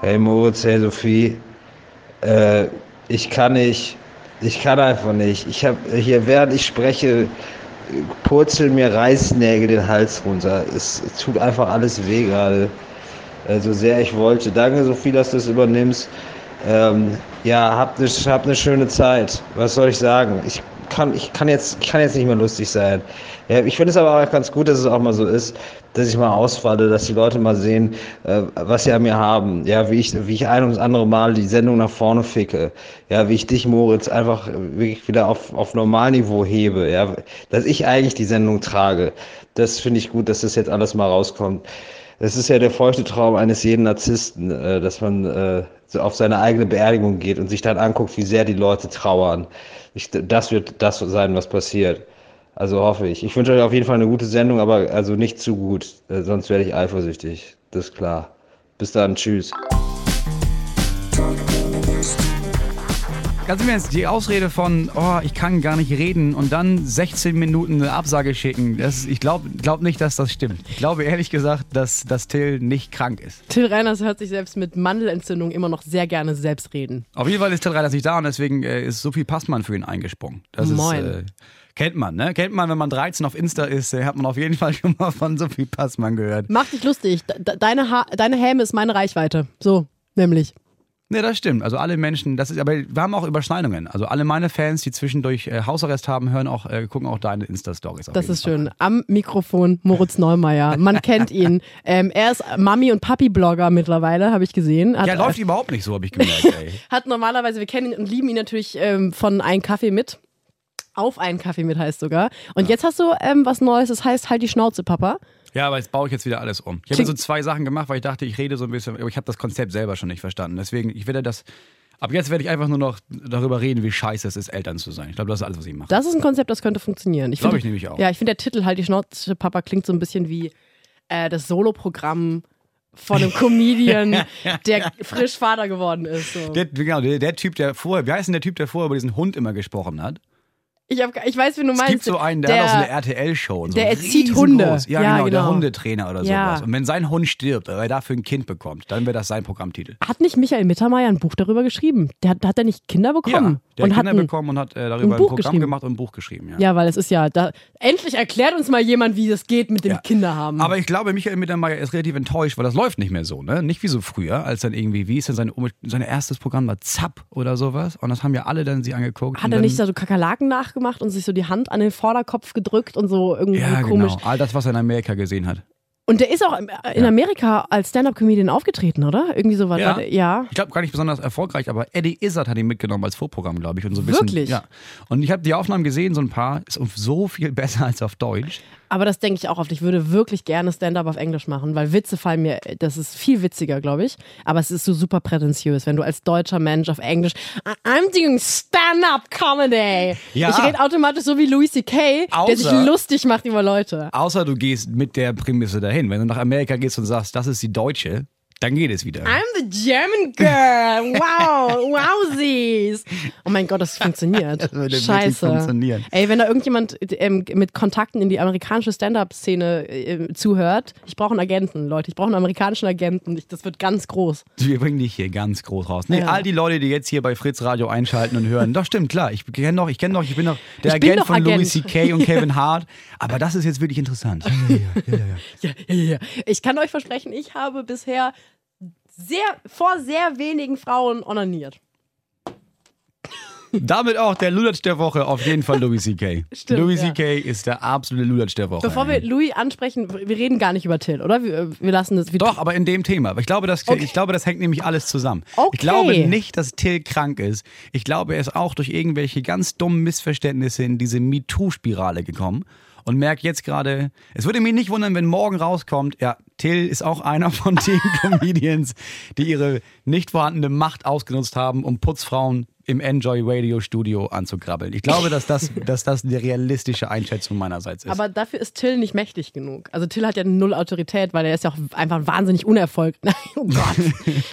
Hey Moritz, hey Sophie. Äh, ich kann nicht. Ich kann einfach nicht. Ich habe hier, während ich spreche, purzeln mir Reißnägel den Hals runter. Es, tut einfach alles weh gerade. Äh, so sehr ich wollte. Danke, Sophie, dass du es übernimmst. Ähm, ja, habt eine hab ne schöne Zeit. Was soll ich sagen? Ich kann, ich kann, jetzt, kann jetzt nicht mehr lustig sein. Ja, ich finde es aber auch ganz gut, dass es auch mal so ist, dass ich mal ausfalle, dass die Leute mal sehen, äh, was sie an mir haben. Ja, wie ich, wie ich ein und andere Mal die Sendung nach vorne ficke. Ja, wie ich dich, Moritz, einfach wirklich wieder auf, auf Normalniveau hebe. Ja, dass ich eigentlich die Sendung trage. Das finde ich gut, dass das jetzt alles mal rauskommt. Das ist ja der feuchte Traum eines jeden Narzissten, äh, dass man äh, so auf seine eigene Beerdigung geht und sich dann anguckt, wie sehr die Leute trauern. Ich, das wird das sein, was passiert. Also hoffe ich. Ich wünsche euch auf jeden Fall eine gute Sendung, aber also nicht zu gut, äh, sonst werde ich eifersüchtig. Das ist klar. Bis dann, tschüss. Ganz im Ernst, die Ausrede von, oh, ich kann gar nicht reden und dann 16 Minuten eine Absage schicken, das, ich glaube glaub nicht, dass das stimmt. Ich glaube ehrlich gesagt, dass, dass Till nicht krank ist. Till Reiners hört sich selbst mit Mandelentzündung immer noch sehr gerne selbst reden. Auf jeden Fall ist Till Reiners nicht da und deswegen äh, ist Sophie Passmann für ihn eingesprungen. Das Moin. Ist, äh, kennt man, ne? Kennt man, wenn man 13 auf Insta ist, äh, hat man auf jeden Fall schon mal von Sophie Passmann gehört. Mach dich lustig. De deine, ha deine Häme ist meine Reichweite. So, nämlich. Ne, das stimmt. Also alle Menschen, das ist, aber wir haben auch Überschneidungen. Also alle meine Fans, die zwischendurch äh, Hausarrest haben, hören auch, äh, gucken auch deine Insta-Stories. Das ist schön. Am Mikrofon Moritz Neumeier. Man kennt ihn. Ähm, er ist Mami- und Papi-Blogger mittlerweile, habe ich gesehen. Hat, ja, läuft überhaupt nicht so, habe ich gemerkt. Ey. hat normalerweise, wir kennen ihn und lieben ihn natürlich ähm, von Ein Kaffee mit. Auf einen Kaffee mit heißt sogar. Und ja. jetzt hast du ähm, was Neues, das heißt halt die Schnauze, Papa. Ja, aber jetzt baue ich jetzt wieder alles um. Ich habe so zwei Sachen gemacht, weil ich dachte, ich rede so ein bisschen, aber ich habe das Konzept selber schon nicht verstanden. Deswegen, ich werde das. Ab jetzt werde ich einfach nur noch darüber reden, wie scheiße es ist, Eltern zu sein. Ich glaube, das ist alles, was ich mache. Das ist ein Konzept, das könnte funktionieren. Glaube ich nämlich auch. Ja, ich finde der Titel halt die Schnauze Papa klingt so ein bisschen wie äh, das Soloprogramm von einem Comedian, der frisch Vater geworden ist. So. Der, genau, der, der, Typ, der vorher, wie heißt denn der Typ, der vorher über diesen Hund immer gesprochen hat? Ich, hab, ich weiß, wie du meinst. Es gibt so einen, der, der hat auch so eine RTL-Show. So der erzieht Hunde. Ja, ja genau, genau, der Hundetrainer oder ja. sowas. Und wenn sein Hund stirbt, oder er dafür ein Kind bekommt, dann wäre das sein Programmtitel. Hat nicht Michael Mittermeier ein Buch darüber geschrieben? Der, hat er nicht Kinder bekommen? Ja, der und hat Kinder bekommen und hat äh, darüber ein, ein Programm gemacht und ein Buch geschrieben. Ja, ja weil es ist ja, da, endlich erklärt uns mal jemand, wie das geht mit dem ja. Kinderhaben. Aber ich glaube, Michael Mittermeier ist relativ enttäuscht, weil das läuft nicht mehr so. Ne? Nicht wie so früher, als dann irgendwie, wie ist denn sein, sein erstes Programm war Zapp oder sowas. Und das haben ja alle dann sie angeguckt. Hat er nicht so Kakerlaken nachgemacht und sich so die Hand an den Vorderkopf gedrückt und so irgendwie ja, komisch. Genau. All das, was er in Amerika gesehen hat. Und der ist auch in Amerika als Stand-Up-Comedian aufgetreten, oder? Irgendwie so was. Ja. ja. Ich glaube gar nicht besonders erfolgreich, aber Eddie Izzard hat ihn mitgenommen als Vorprogramm, glaube ich. Und so ein bisschen, Wirklich? Ja. Und ich habe die Aufnahmen gesehen, so ein paar. Ist so viel besser als auf Deutsch. Aber das denke ich auch oft. Ich würde wirklich gerne Stand-up auf Englisch machen, weil Witze fallen mir, das ist viel witziger, glaube ich. Aber es ist so super prätentiös, wenn du als deutscher Mensch auf Englisch, I'm doing Stand-up Comedy. Ja. Ich rede automatisch so wie Louis C.K., der sich lustig macht über Leute. Außer du gehst mit der Prämisse dahin. Wenn du nach Amerika gehst und sagst, das ist die Deutsche, dann geht es wieder. I'm the German girl. Wow, wowsies. Oh mein Gott, das funktioniert. Das würde Scheiße. funktionieren. Ey, wenn da irgendjemand ähm, mit Kontakten in die amerikanische Stand-up-Szene äh, zuhört, ich brauche einen Agenten, Leute. Ich brauche einen amerikanischen Agenten. Ich, das wird ganz groß. Wir bringen dich hier ganz groß raus. Nee, ja. all die Leute, die jetzt hier bei Fritz Radio einschalten und hören, doch stimmt, klar. Ich kenne noch, ich kenne noch, ich bin noch der ich Agent von Agent. Louis C.K. und Kevin Hart. Aber das ist jetzt wirklich interessant. Ja, ja, ja. ja, ja, ja. Ich kann euch versprechen, ich habe bisher sehr, vor sehr wenigen Frauen onaniert. Damit auch der Lulatsch der Woche, auf jeden Fall Louis C.K. Stimmt, Louis ja. C.K. ist der absolute Lulatsch der Woche. Bevor wir Louis ansprechen, wir reden gar nicht über Till, oder? Wir, wir lassen das wieder. Doch, aber in dem Thema. Ich glaube, das, Okay. ich glaube, das hängt nämlich alles zusammen. Okay. Ich glaube nicht, dass Till krank ist. Ich glaube, er ist auch durch irgendwelche ganz dummen Missverständnisse in diese MeToo-Spirale gekommen und merkt jetzt gerade, es würde mich nicht wundern, wenn morgen rauskommt, ja, Till ist auch einer von den Comedians, die ihre nicht vorhandene Macht ausgenutzt haben, um Putzfrauen im Enjoy Radio Studio anzukrabbeln. Ich glaube, dass das, dass das eine realistische Einschätzung meinerseits ist. Aber dafür ist Till nicht mächtig genug. Also Till hat ja null Autorität, weil er ist ja auch einfach wahnsinnig unerfolgt. Nein, oh Gott.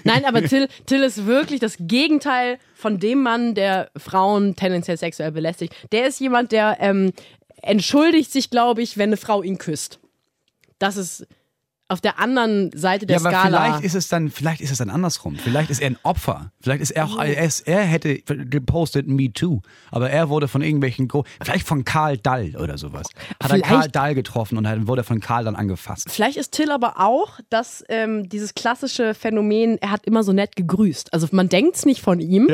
Nein, aber Till, Till ist wirklich das Gegenteil von dem Mann, der Frauen tendenziell sexuell belästigt. Der ist jemand, der ähm, entschuldigt sich, glaube ich, wenn eine Frau ihn küsst. Das ist auf der anderen Seite der ja, aber Skala. vielleicht ist es dann, vielleicht ist es dann andersrum. Vielleicht ist er ein Opfer. Vielleicht ist er auch, er, er hätte gepostet Me Too, aber er wurde von irgendwelchen, Gro vielleicht von Karl Dall oder sowas. Hat Vielleicht- er Karl Dall getroffen und wurde von Karl dann angefasst. Vielleicht ist Till aber auch, dass ähm, dieses klassische Phänomen, er hat immer so nett gegrüßt. Also man denkt es nicht von ihm,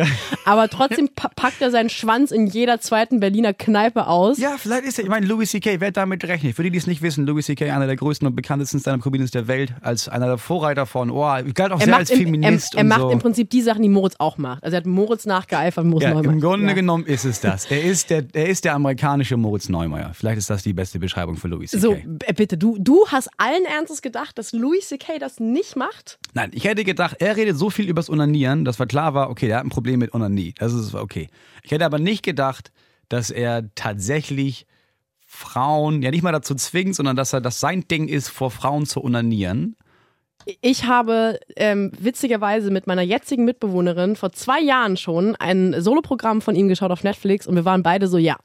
aber trotzdem pa packt er seinen Schwanz in jeder zweiten Berliner Kneipe aus. Ja, vielleicht ist er, ich meine, Louis C.K., wer damit gerechnet? Für die, die es nicht wissen, Louis C.K., einer der größten und bekanntesten Stand-Up-Comedians der Welt, als einer der Vorreiter von, oh, galt auch Er sehr als im, er, Feminist er macht so. im Prinzip die Sachen, die Moritz auch macht. Also er hat Moritz nachgeeifert, Moritz ja, Neumann. Im Grunde ja. genommen ist es das. Er ist, der, er ist der amerikanische Moritz Neumeier. Vielleicht ist das die beste Beschreibung für Louis C.K. So, b- bitte, du, du hast allen Ernstes gedacht, dass Louis C.K. das nicht macht? Nein, ich hätte gedacht, er redet so viel übers Onanieren, dass war klar war, okay, der hat ein Problem mit Onanie. Das ist okay. Ich hätte aber nicht gedacht, dass er tatsächlich Frauen, ja nicht mal dazu zwingt, sondern dass er das sein Ding ist, vor Frauen zu onanieren. Ich habe ähm, witzigerweise mit meiner jetzigen Mitbewohnerin vor zwei Jahren schon ein Soloprogramm von ihm geschaut auf Netflix und wir waren beide so, ja.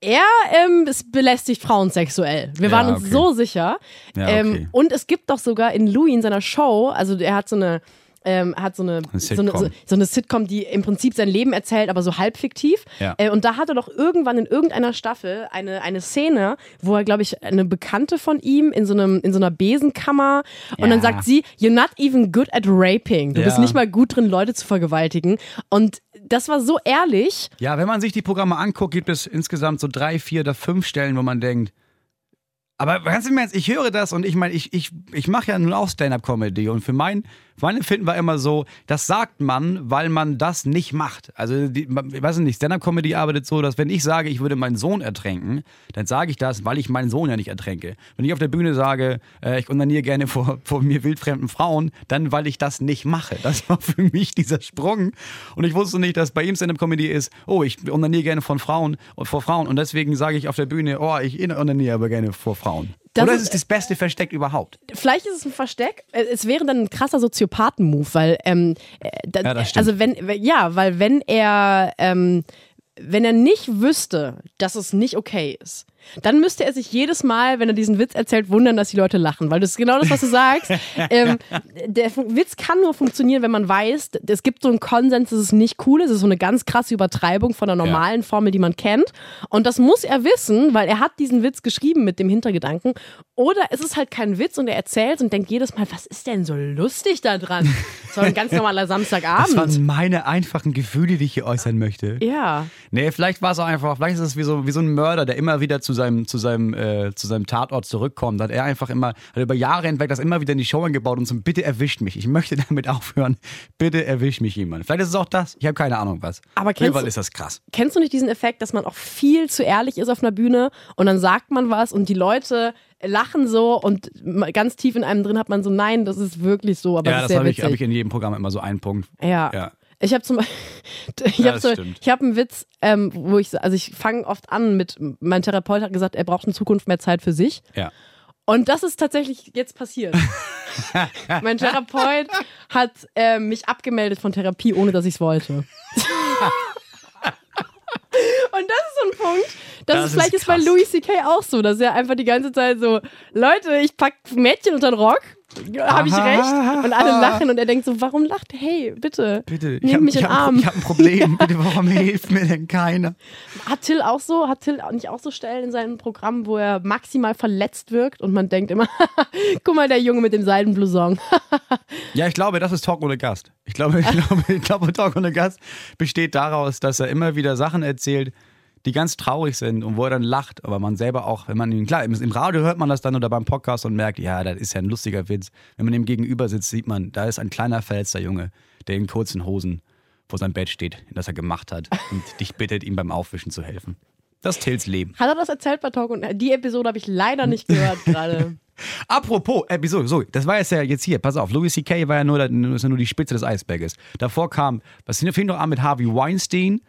Er ähm, es belästigt Frauen sexuell. Wir Ja, waren uns okay. so sicher. Ja, ähm, okay. und es gibt doch sogar in Louis in seiner Show, also er hat so eine ähm, hat so eine, Eine so, eine, Sitcom. so, so eine Sitcom, die im Prinzip sein Leben erzählt, aber so halb fiktiv. Ja. Äh, und da hat er doch irgendwann in irgendeiner Staffel eine, eine Szene, wo er, glaube ich, eine Bekannte von ihm in so, einem, in so einer Besenkammer und dann Ja. sagt sie, you're not even good at raping. Du bist Ja. nicht mal gut drin, Leute zu vergewaltigen. Und das war so ehrlich. Ja, wenn man sich die Programme anguckt, gibt es insgesamt so drei, vier oder fünf Stellen, wo man denkt, aber ganz im Ernst, ich höre das und ich meine, ich, ich, ich mache ja nun auch Stand-Up-Comedy und für mein, mein Empfinden war immer so, das sagt man, weil man das nicht macht. Also, die, ich weiß nicht, Stand-Up-Comedy arbeitet so, dass wenn ich sage, ich würde meinen Sohn ertränken, dann sage ich das, weil ich meinen Sohn ja nicht ertränke. Wenn ich auf der Bühne sage, äh, ich onaniere gerne vor, vor mir wildfremden Frauen, dann weil ich das nicht mache. Das war für mich dieser Sprung und ich wusste nicht, dass bei ihm Stand-Up-Comedy ist, oh, ich onaniere gerne von Frauen und vor Frauen und deswegen sage ich auf der Bühne, oh, ich onaniere aber gerne vor Frauen. Das Oder ist- es das beste Versteck überhaupt. Vielleicht ist es ein Versteck. Es wäre dann ein krasser Soziopathen-Move, weil ähm, äh, da, Ja, also wenn wenn- ja, weil wenn er ähm, wenn er nicht wüsste, dass es nicht okay ist, dann müsste er sich jedes Mal, wenn er diesen Witz erzählt, wundern, dass die Leute lachen. Weil das ist genau das, was du sagst. ähm, der Witz kann nur funktionieren, wenn man weiß, es gibt so einen Konsens, dass es nicht cool ist. Es ist so eine ganz krasse Übertreibung von der normalen Formel, die man kennt. Und das muss er wissen, weil er hat diesen Witz geschrieben mit dem Hintergedanken. Oder es ist halt kein Witz und er erzählt und denkt jedes Mal, was ist denn so lustig da dran? Das war ein ganz normaler Das Samstagabend. waren meine einfachen Gefühle, die ich hier äußern möchte. Ja. Nee, vielleicht war es auch einfach, vielleicht ist es wie so, wie so ein Mörder, der immer wieder zu seinem, zu seinem, äh, zu seinem Tatort zurückkommt. Hat er einfach immer, hat über Jahre hinweg das immer wieder in die Show eingebaut und so, bitte erwischt mich. Ich möchte damit aufhören. Bitte erwischt mich jemand. Vielleicht ist es auch das. Ich habe keine Ahnung was. Aber kennst Fall du- ist das krass. Kennst du nicht diesen Effekt, dass man auch viel zu ehrlich ist auf einer Bühne und dann sagt man was und die Leute lachen so und ganz tief in einem drin hat man so, nein, das ist wirklich so, aber ja, das das habe ich, hab ich in jedem Programm immer so einen Punkt. Ja. Ja. Ich habe zum ich Ja, habe so, ich habe einen Witz, ähm, wo ich also ich fange oft an mit mein Therapeut hat gesagt, er braucht in Zukunft mehr Zeit für sich Ja. und das ist tatsächlich jetzt passiert. mein Therapeut hat äh, mich abgemeldet von Therapie, ohne dass ich es wollte. Und das ist so ein Punkt, das, Das ist vielleicht ist ist bei. Louis C.K. auch so, dass er einfach die ganze Zeit so, Leute, ich pack Mädchen unter den Rock, habe ich recht? Und alle lachen und er denkt so, warum lacht? Hey, bitte, Bitte, ich habe mich ich hab, Arm. ich hab ein Problem. Bitte, warum hilft mir denn keiner? Hat Till auch so, hat Till nicht auch so Stellen in seinem Programm, wo er maximal verletzt wirkt und man denkt immer, guck mal, der Junge mit dem Seidenblouson. Ja, ich glaube, das ist Talk ohne Gast. Ich glaube, ich glaube, ich glaube, Talk ohne Gast besteht daraus, dass er immer wieder Sachen erzählt, die ganz traurig sind und wo er dann lacht, aber man selber auch, wenn man ihn, klar, im, Radio hört man das dann oder beim Podcast und merkt, ja, das ist ja ein lustiger Witz. Wenn man ihm gegenüber sitzt, sieht man, da ist ein kleiner verletzter Junge, der in kurzen Hosen vor seinem Bett steht, das er gemacht hat und dich bittet, ihm beim Aufwischen zu helfen. Das ist Tills Leben. Hat er das erzählt bei Talk und die Episode habe ich leider nicht gehört gerade. Apropos, äh, wieso, so, das war jetzt ja jetzt hier, pass auf, Louis C.K. war ja nur, ist ja nur die Spitze des Eisberges. Davor kam, was fing noch an mit Harvey Weinstein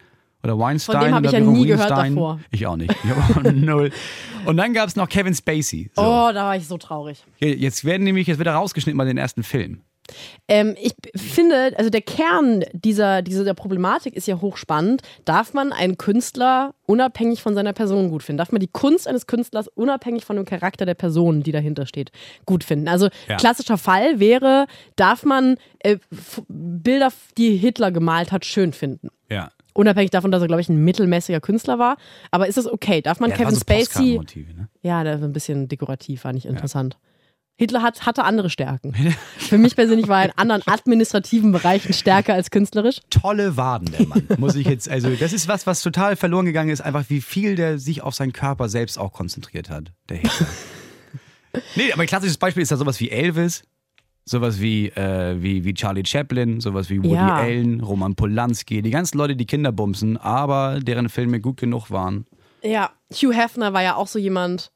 oder Weinstein. Von dem hab ich oder ja nie gehört davor. Ich auch nicht. Ich null. Und dann gab es noch Kevin Spacey. So. Oh, da war ich so traurig. Jetzt werden nämlich, jetzt wird er rausgeschnitten mal den ersten Film. Ähm, ich finde, also der Kern dieser, dieser Problematik ist ja hochspannend. Darf man einen Künstler unabhängig von seiner Person gut finden? Darf man die Kunst eines Künstlers unabhängig von dem Charakter der Person, die dahinter steht, gut finden? Also Ja. klassischer Fall wäre, darf man äh, Bilder, die Hitler gemalt hat, schön finden? Ja. Unabhängig davon, dass er, glaube ich, ein mittelmäßiger Künstler war. Aber ist das okay? Darf man Ja, Kevin so Spacey. Ne? Ja, der war ein bisschen dekorativ, war nicht interessant. Hitler hat, hatte andere Stärken. Für mich persönlich war er in anderen administrativen Bereichen stärker als künstlerisch. Tolle Waden, der Mann. Muss ich jetzt, also, das ist was, was total verloren gegangen ist, einfach wie viel der sich auf seinen Körper selbst auch konzentriert hat, der Hitler. nee, aber ein klassisches Beispiel ist ja sowas wie Elvis. Sowas wie, äh, wie, wie Charlie Chaplin, sowas wie Woody Ja. Allen, Roman Polanski, die ganzen Leute, die Kinder bumsen, aber deren Filme gut genug waren. Ja, Hugh Hefner war ja auch so jemand.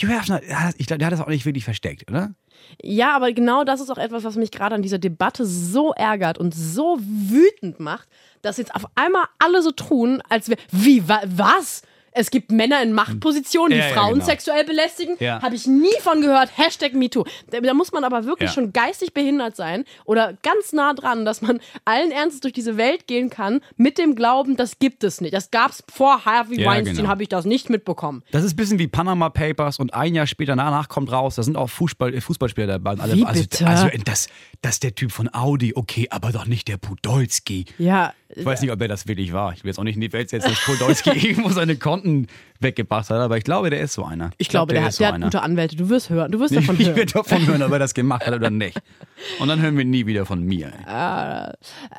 Hugh Hefner, ich glaube, der hat das auch nicht wirklich versteckt, oder? Ja, aber genau das ist auch etwas, was mich gerade an dieser Debatte so ärgert und so wütend macht, dass jetzt auf einmal alle so tun, als wäre. Wie, wa, was? Es gibt Männer in Machtpositionen, die Ja, ja, Frauen genau. sexuell belästigen. Ja. Habe ich nie von gehört. Hashtag MeToo. Da, da muss man aber wirklich schon geistig behindert sein oder ganz nah dran, dass man allen Ernstes durch diese Welt gehen kann mit dem Glauben, das gibt es nicht. Das gab es vor Harvey Weinstein, genau. habe ich das nicht mitbekommen. Das ist ein bisschen wie Panama Papers und ein Jahr später danach kommt raus, da sind auch Fußball, äh, Fußballspieler dabei. Alle, Wie also, bitte? also das, das ist der Typ von Audi, okay, aber doch nicht der Podolski. Ja, Ich weiß nicht, ob der das wirklich war. Ich will jetzt auch nicht in die Welt setzen, dass Podolski irgendwo seine Konten weggebracht hat, aber ich glaube, der ist so einer. ich glaube, der, ist hat, so der hat einer. gute Anwälte. Du wirst hören. Du wirst davon ich hören. werde davon hören, ob er das gemacht hat oder nicht. Und dann hören wir nie wieder von mir.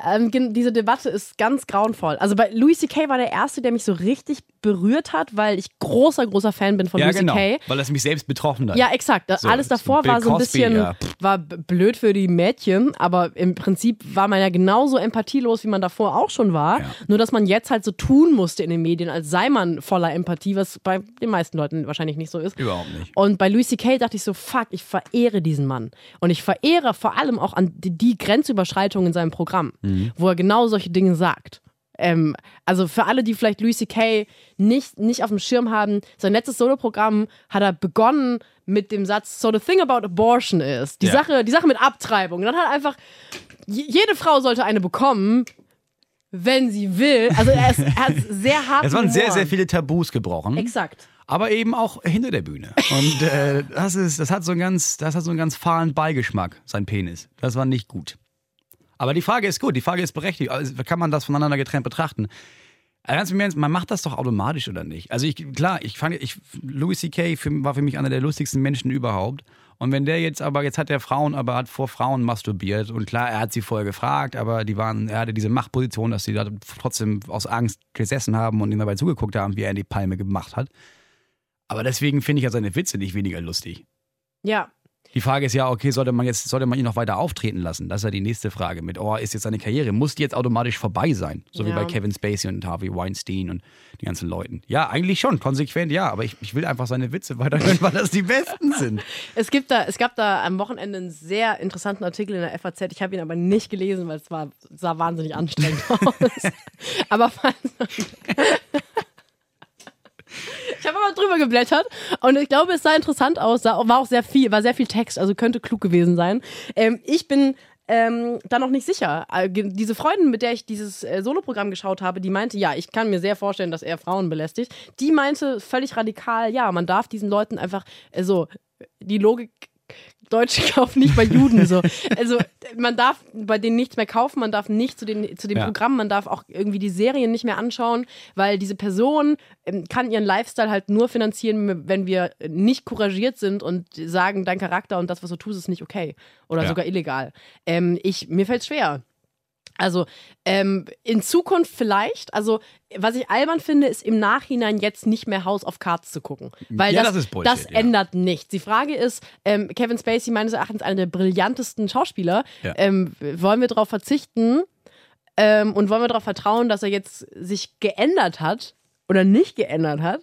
Ähm, gen- diese Debatte ist ganz grauenvoll. Also bei Louis C.K. war der erste, der mich so richtig berührt hat, weil ich großer, großer Fan bin von ja, Louis genau. C.K. Weil das mich selbst betroffen hat. Ja, exakt. So, Alles davor war so ein Cosby, bisschen, ja. war blöd für die Mädchen, aber im Prinzip war man ja genauso empathielos, wie man davor auch schon war. Ja. Nur, dass man jetzt halt so tun musste in den Medien, als sei man voller Empathie, was bei den meisten Leuten wahrscheinlich nicht so ist. Überhaupt nicht. Und bei Louis C.K. dachte ich so, fuck, ich verehre diesen Mann. Und ich verehre vor allem auch an die, die Grenzüberschreitung in seinem Programm, wo er genau solche Dinge sagt. Ähm, also für alle, die vielleicht Louis C.K. Nicht, nicht auf dem Schirm haben, sein letztes Soloprogramm hat er begonnen mit dem Satz, so the thing about abortion is, die, Ja. Sache, die Sache mit Abtreibung. Und dann hat er einfach, jede Frau sollte eine bekommen, wenn sie will. Also er, ist, er hat sehr hart. Es waren sehr, sehr viele Tabus gebrochen. Exakt. aber eben auch hinter der Bühne. Und äh, das ist, das hat so einen ganz, das hat so einen ganz fahlen Beigeschmack, sein Penis. Das war nicht gut. Aber die Frage ist gut, die Frage ist berechtigt. Also, kann man das voneinander getrennt betrachten? Also Ganz im Ernst, man macht das doch automatisch oder nicht? Also ich, klar, ich fand, ich, Louis C.K. war für mich einer der lustigsten Menschen überhaupt. Und wenn der jetzt aber, jetzt hat der Frauen, aber hat vor Frauen masturbiert und klar, er hat sie vorher gefragt, aber die waren, er hatte diese Machtposition, dass sie da trotzdem aus Angst gesessen haben und ihm dabei zugeguckt haben, wie er in die Palme gemacht hat. Aber deswegen finde ich ja seine Witze nicht weniger lustig. Ja, Die Frage ist ja, okay, sollte man jetzt, sollte man ihn noch weiter auftreten lassen? Das ist ja die nächste Frage. Mit, oh, ist jetzt seine Karriere, muss die jetzt automatisch vorbei sein? So wie Ja. bei Kevin Spacey und Harvey Weinstein und die ganzen Leuten. Ja, eigentlich schon, konsequent ja, aber ich, ich will einfach seine Witze weiterhören, weil das die besten sind. Es, gibt da, es gab da am Wochenende einen sehr interessanten Artikel in der FAZ. Ich habe ihn aber nicht gelesen, weil es war, sah wahnsinnig anstrengend aus. aber ich habe aber drüber geblättert und ich glaube, es sah interessant aus. War auch sehr viel, war sehr viel Text, also könnte klug gewesen sein. Ähm, ich bin ähm, da noch nicht sicher. Äh, Diese Freundin, mit der ich dieses äh, Soloprogramm geschaut habe, die meinte, ja, ich kann mir sehr vorstellen, dass er Frauen belästigt. Die meinte völlig radikal, ja, man darf diesen Leuten einfach äh, so die Logik Deutsche kaufen nicht bei Juden so. Also man darf bei denen nichts mehr kaufen, man darf nicht zu den, zu dem Ja. Programm, man darf auch irgendwie die Serien nicht mehr anschauen, weil diese Person ähm, kann ihren Lifestyle halt nur finanzieren, wenn wir nicht couragiert sind und sagen, dein Charakter und das, was du tust, ist nicht okay oder Ja. sogar illegal. Ähm, ich, mir fällt schwer. Also ähm, in Zukunft vielleicht. Also was ich albern finde, ist im Nachhinein jetzt nicht mehr House of Cards zu gucken, weil Ja, das, das Bullshit, das ja. ändert nichts. Die Frage ist, ähm, Kevin Spacey meines Erachtens einer der brillantesten Schauspieler. Ja. Ähm, wollen wir darauf verzichten ähm, und wollen wir darauf vertrauen, dass er jetzt sich geändert hat oder nicht geändert hat?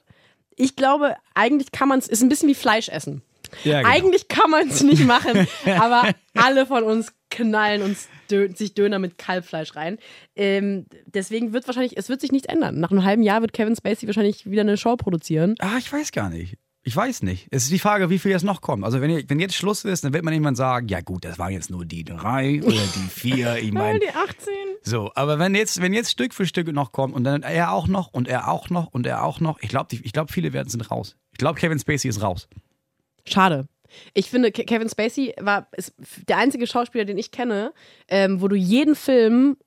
Ich glaube, eigentlich kann man es, ist ein bisschen wie Fleisch essen. Ja, genau. Eigentlich kann man es nicht machen, aber alle von uns knallen uns Dö sich Döner mit Kalbfleisch rein. Ähm, deswegen wird wahrscheinlich, es wird sich nichts ändern. Nach einem halben Jahr wird Kevin Spacey wahrscheinlich wieder eine Show produzieren. Ah, ich weiß gar nicht. Ich weiß nicht. Es ist die Frage, wie viel jetzt noch kommt. Also wenn, wenn jetzt Schluss ist, dann wird man irgendwann sagen, ja gut, das waren jetzt nur die drei oder die vier. Ich meine, die 18. so. Aber wenn jetzt, wenn jetzt Stück für Stück noch kommt und dann er auch noch und er auch noch und er auch noch, ich glaube, ich glaube, viele werden sind raus. Ich glaube, Kevin Spacey ist raus. Schade. Ich finde, Ke- Kevin Spacey war ist der einzige Schauspieler, den ich kenne, ähm, wo du jeden Film